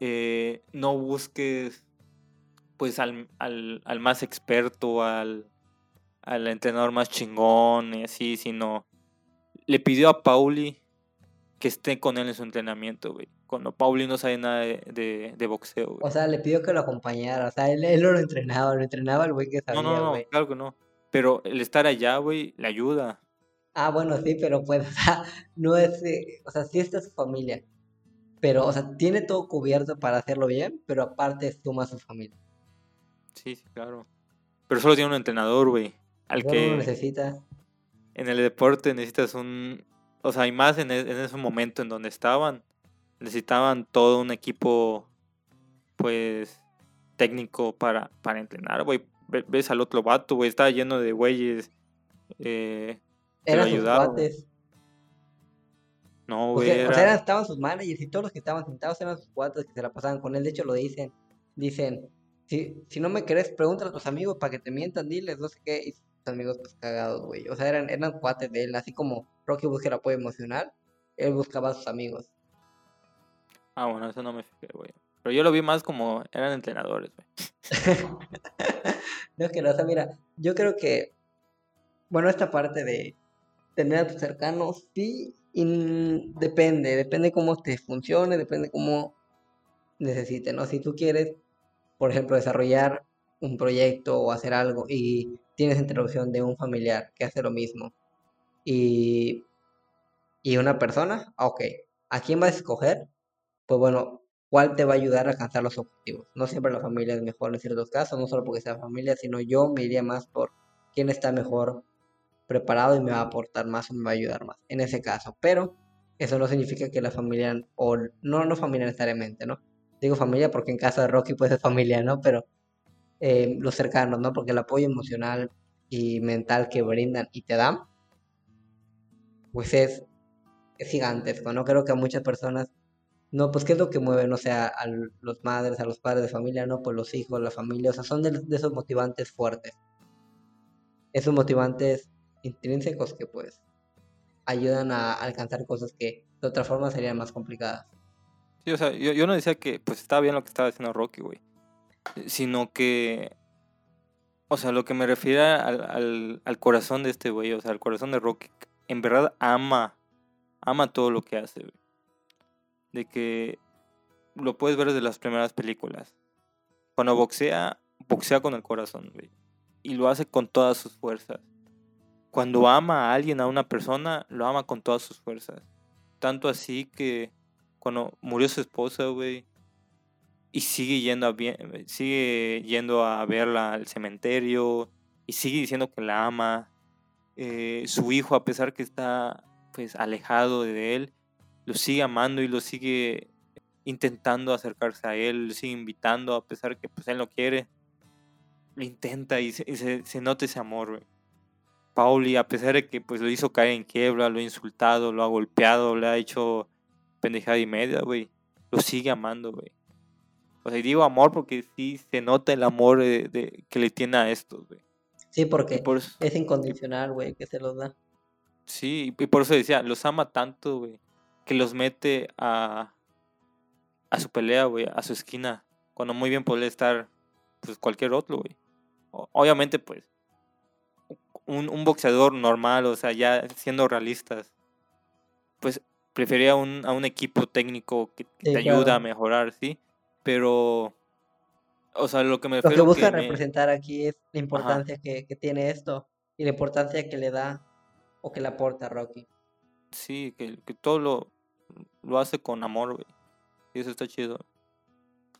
eh, no busques pues al, al, al, más experto, al, al entrenador más chingón y así, sino le pidió a Pauli que esté con él en su entrenamiento, güey cuando Pauli no sabe nada de, de, de boxeo. Güey. O sea, le pidió que lo acompañara. O sea, él, él lo entrenaba, lo entrenaba el güey que sabía. No, no, no, claro que no. Pero el estar allá, güey, le ayuda. Ah, bueno, sí, pero pues, o sea, no es. Eh, o sea, sí está su familia. Pero, o sea, tiene todo cubierto para hacerlo bien, pero aparte suma a su familia. Sí, sí, claro. Pero solo tiene un entrenador, güey. Al que. lo necesita. En el deporte necesitas un. O sea, y más en, en ese momento en donde estaban necesitaban todo un equipo, pues, técnico para, para entrenar, güey. Ves al otro vato, güey, estaba lleno de güeyes. Eh, Eran sus cuates. No, O güey. o sea, eran- estaban sus managers y todos los que estaban sentados eran sus cuates que se la pasaban con él. De hecho, lo dicen. Dicen, si, si no me crees, pregúntale a tus amigos para que te mientan, diles, no sé qué. Y sus amigos, pues cagados, güey. O sea, eran, eran cuates de él. Así como Rocky busca el apoyo emocional, él buscaba a sus amigos. Ah, bueno, eso no me fijé, güey. Pero yo lo vi más como eran entrenadores, güey. No, es que no, o sea, mira, yo creo que, bueno, esta parte de tener a tus cercanos, sí, depende, depende cómo te funcione, depende cómo necesites, ¿no? Si tú quieres, por ejemplo, desarrollar un proyecto o hacer algo y tienes interrupción de un familiar que hace lo mismo y, y una persona, ah, ok, ¿a quién vas a escoger? Pues bueno, ¿cuál te va a ayudar a alcanzar los objetivos? No siempre la familia es mejor en ciertos casos, no solo porque sea familia, sino yo me iría más por quién está mejor preparado y me va a aportar más o me va a ayudar más en ese caso. Pero eso no significa que la familia, o no, no familia necesariamente, ¿no? Digo familia porque en caso de Rocky pues es familia, ¿no? Pero eh, los cercanos, ¿no? Porque el apoyo emocional y mental que brindan y te dan, pues es, es gigantesco, ¿no? Creo que a muchas personas, no, pues ¿qué es lo que mueve, no sé, a, los madres, a los padres de familia, ¿no? Pues los hijos, la familia, o sea, son de, esos motivantes fuertes. Esos motivantes intrínsecos que pues ayudan a alcanzar cosas que de otra forma serían más complicadas. Sí, o sea, yo, no decía que pues estaba bien lo que estaba haciendo Rocky, güey. Sino que. O sea, lo que me refiere al, al, al corazón de este güey, o sea, al corazón de Rocky, en verdad ama, ama todo lo que hace, güey. De que lo puedes ver desde las primeras películas. Cuando boxea, boxea con el corazón, güey. Y lo hace con todas sus fuerzas. Cuando ama a alguien, a una persona, lo ama con todas sus fuerzas. Tanto así que cuando murió su esposa, güey, y sigue yendo a sigue yendo a verla al cementerio y sigue diciendo que la ama. Eh, su hijo, a pesar que está pues alejado de él, lo sigue amando y lo sigue intentando acercarse a él, lo sigue invitando a pesar que pues él no quiere. Lo intenta y se, se, nota ese amor, güey. Pauli, a pesar de que pues lo hizo caer en quiebra, lo ha insultado, lo ha golpeado, le ha hecho pendejada y media, güey. Lo sigue amando, güey. O sea, digo amor porque sí se nota el amor de, que le tiene a estos, güey. Sí, porque es incondicional, güey, que se los da. Sí, y por eso decía, los ama tanto, güey, que los mete a, a su pelea, güey, a su esquina, cuando muy bien podría estar, pues, cualquier otro, güey. Obviamente, pues, un, un boxeador normal, o sea, ya siendo realistas, pues, prefería un, a un equipo técnico que, te ayuda a mejorar, ¿sí? Pero, o sea, lo que me refiero... Lo que busca representar aquí es la importancia que, tiene esto y la importancia que le da o que le aporta a Rocky. Sí, que, que todo lo, lo hace con amor, güey. Y eso está chido.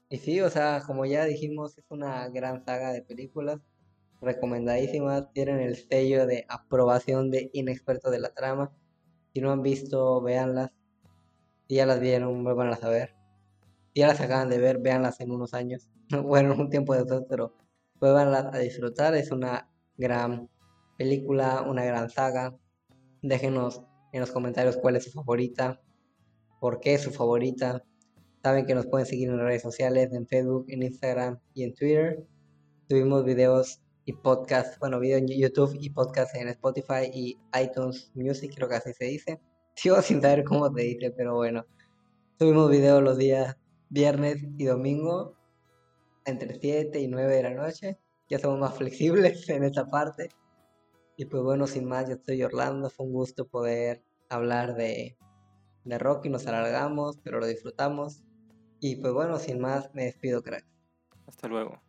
Y sí, o sea, como ya dijimos, es una gran saga de películas recomendadísimas. Tienen el sello de aprobación de inexperto de la trama. Si no han visto, véanlas. Si ya las vieron, vuelvan a ver ya las acaban de ver, véanlas en unos años, bueno, un tiempo después, pero vuelvanlas a disfrutar, es una gran película, una gran saga. Déjenos en los comentarios cuál es su favorita, por qué es su favorita. Saben que nos pueden seguir en redes sociales, en Facebook, en Instagram y en Twitter. Tuvimos videos y podcasts, bueno, videos en YouTube y podcasts en Spotify y iTunes Music, creo que así se dice. Sigo sin saber cómo se dice, pero bueno. Tuvimos videos los días viernes y domingo entre 7 y 9 de la noche. Ya somos más flexibles en esta parte. Y pues bueno, sin más, yo estoy Orlando. Fue un gusto poder hablar de, de rock y nos alargamos, pero lo disfrutamos. Y pues bueno, sin más, me despido, crack. Hasta luego.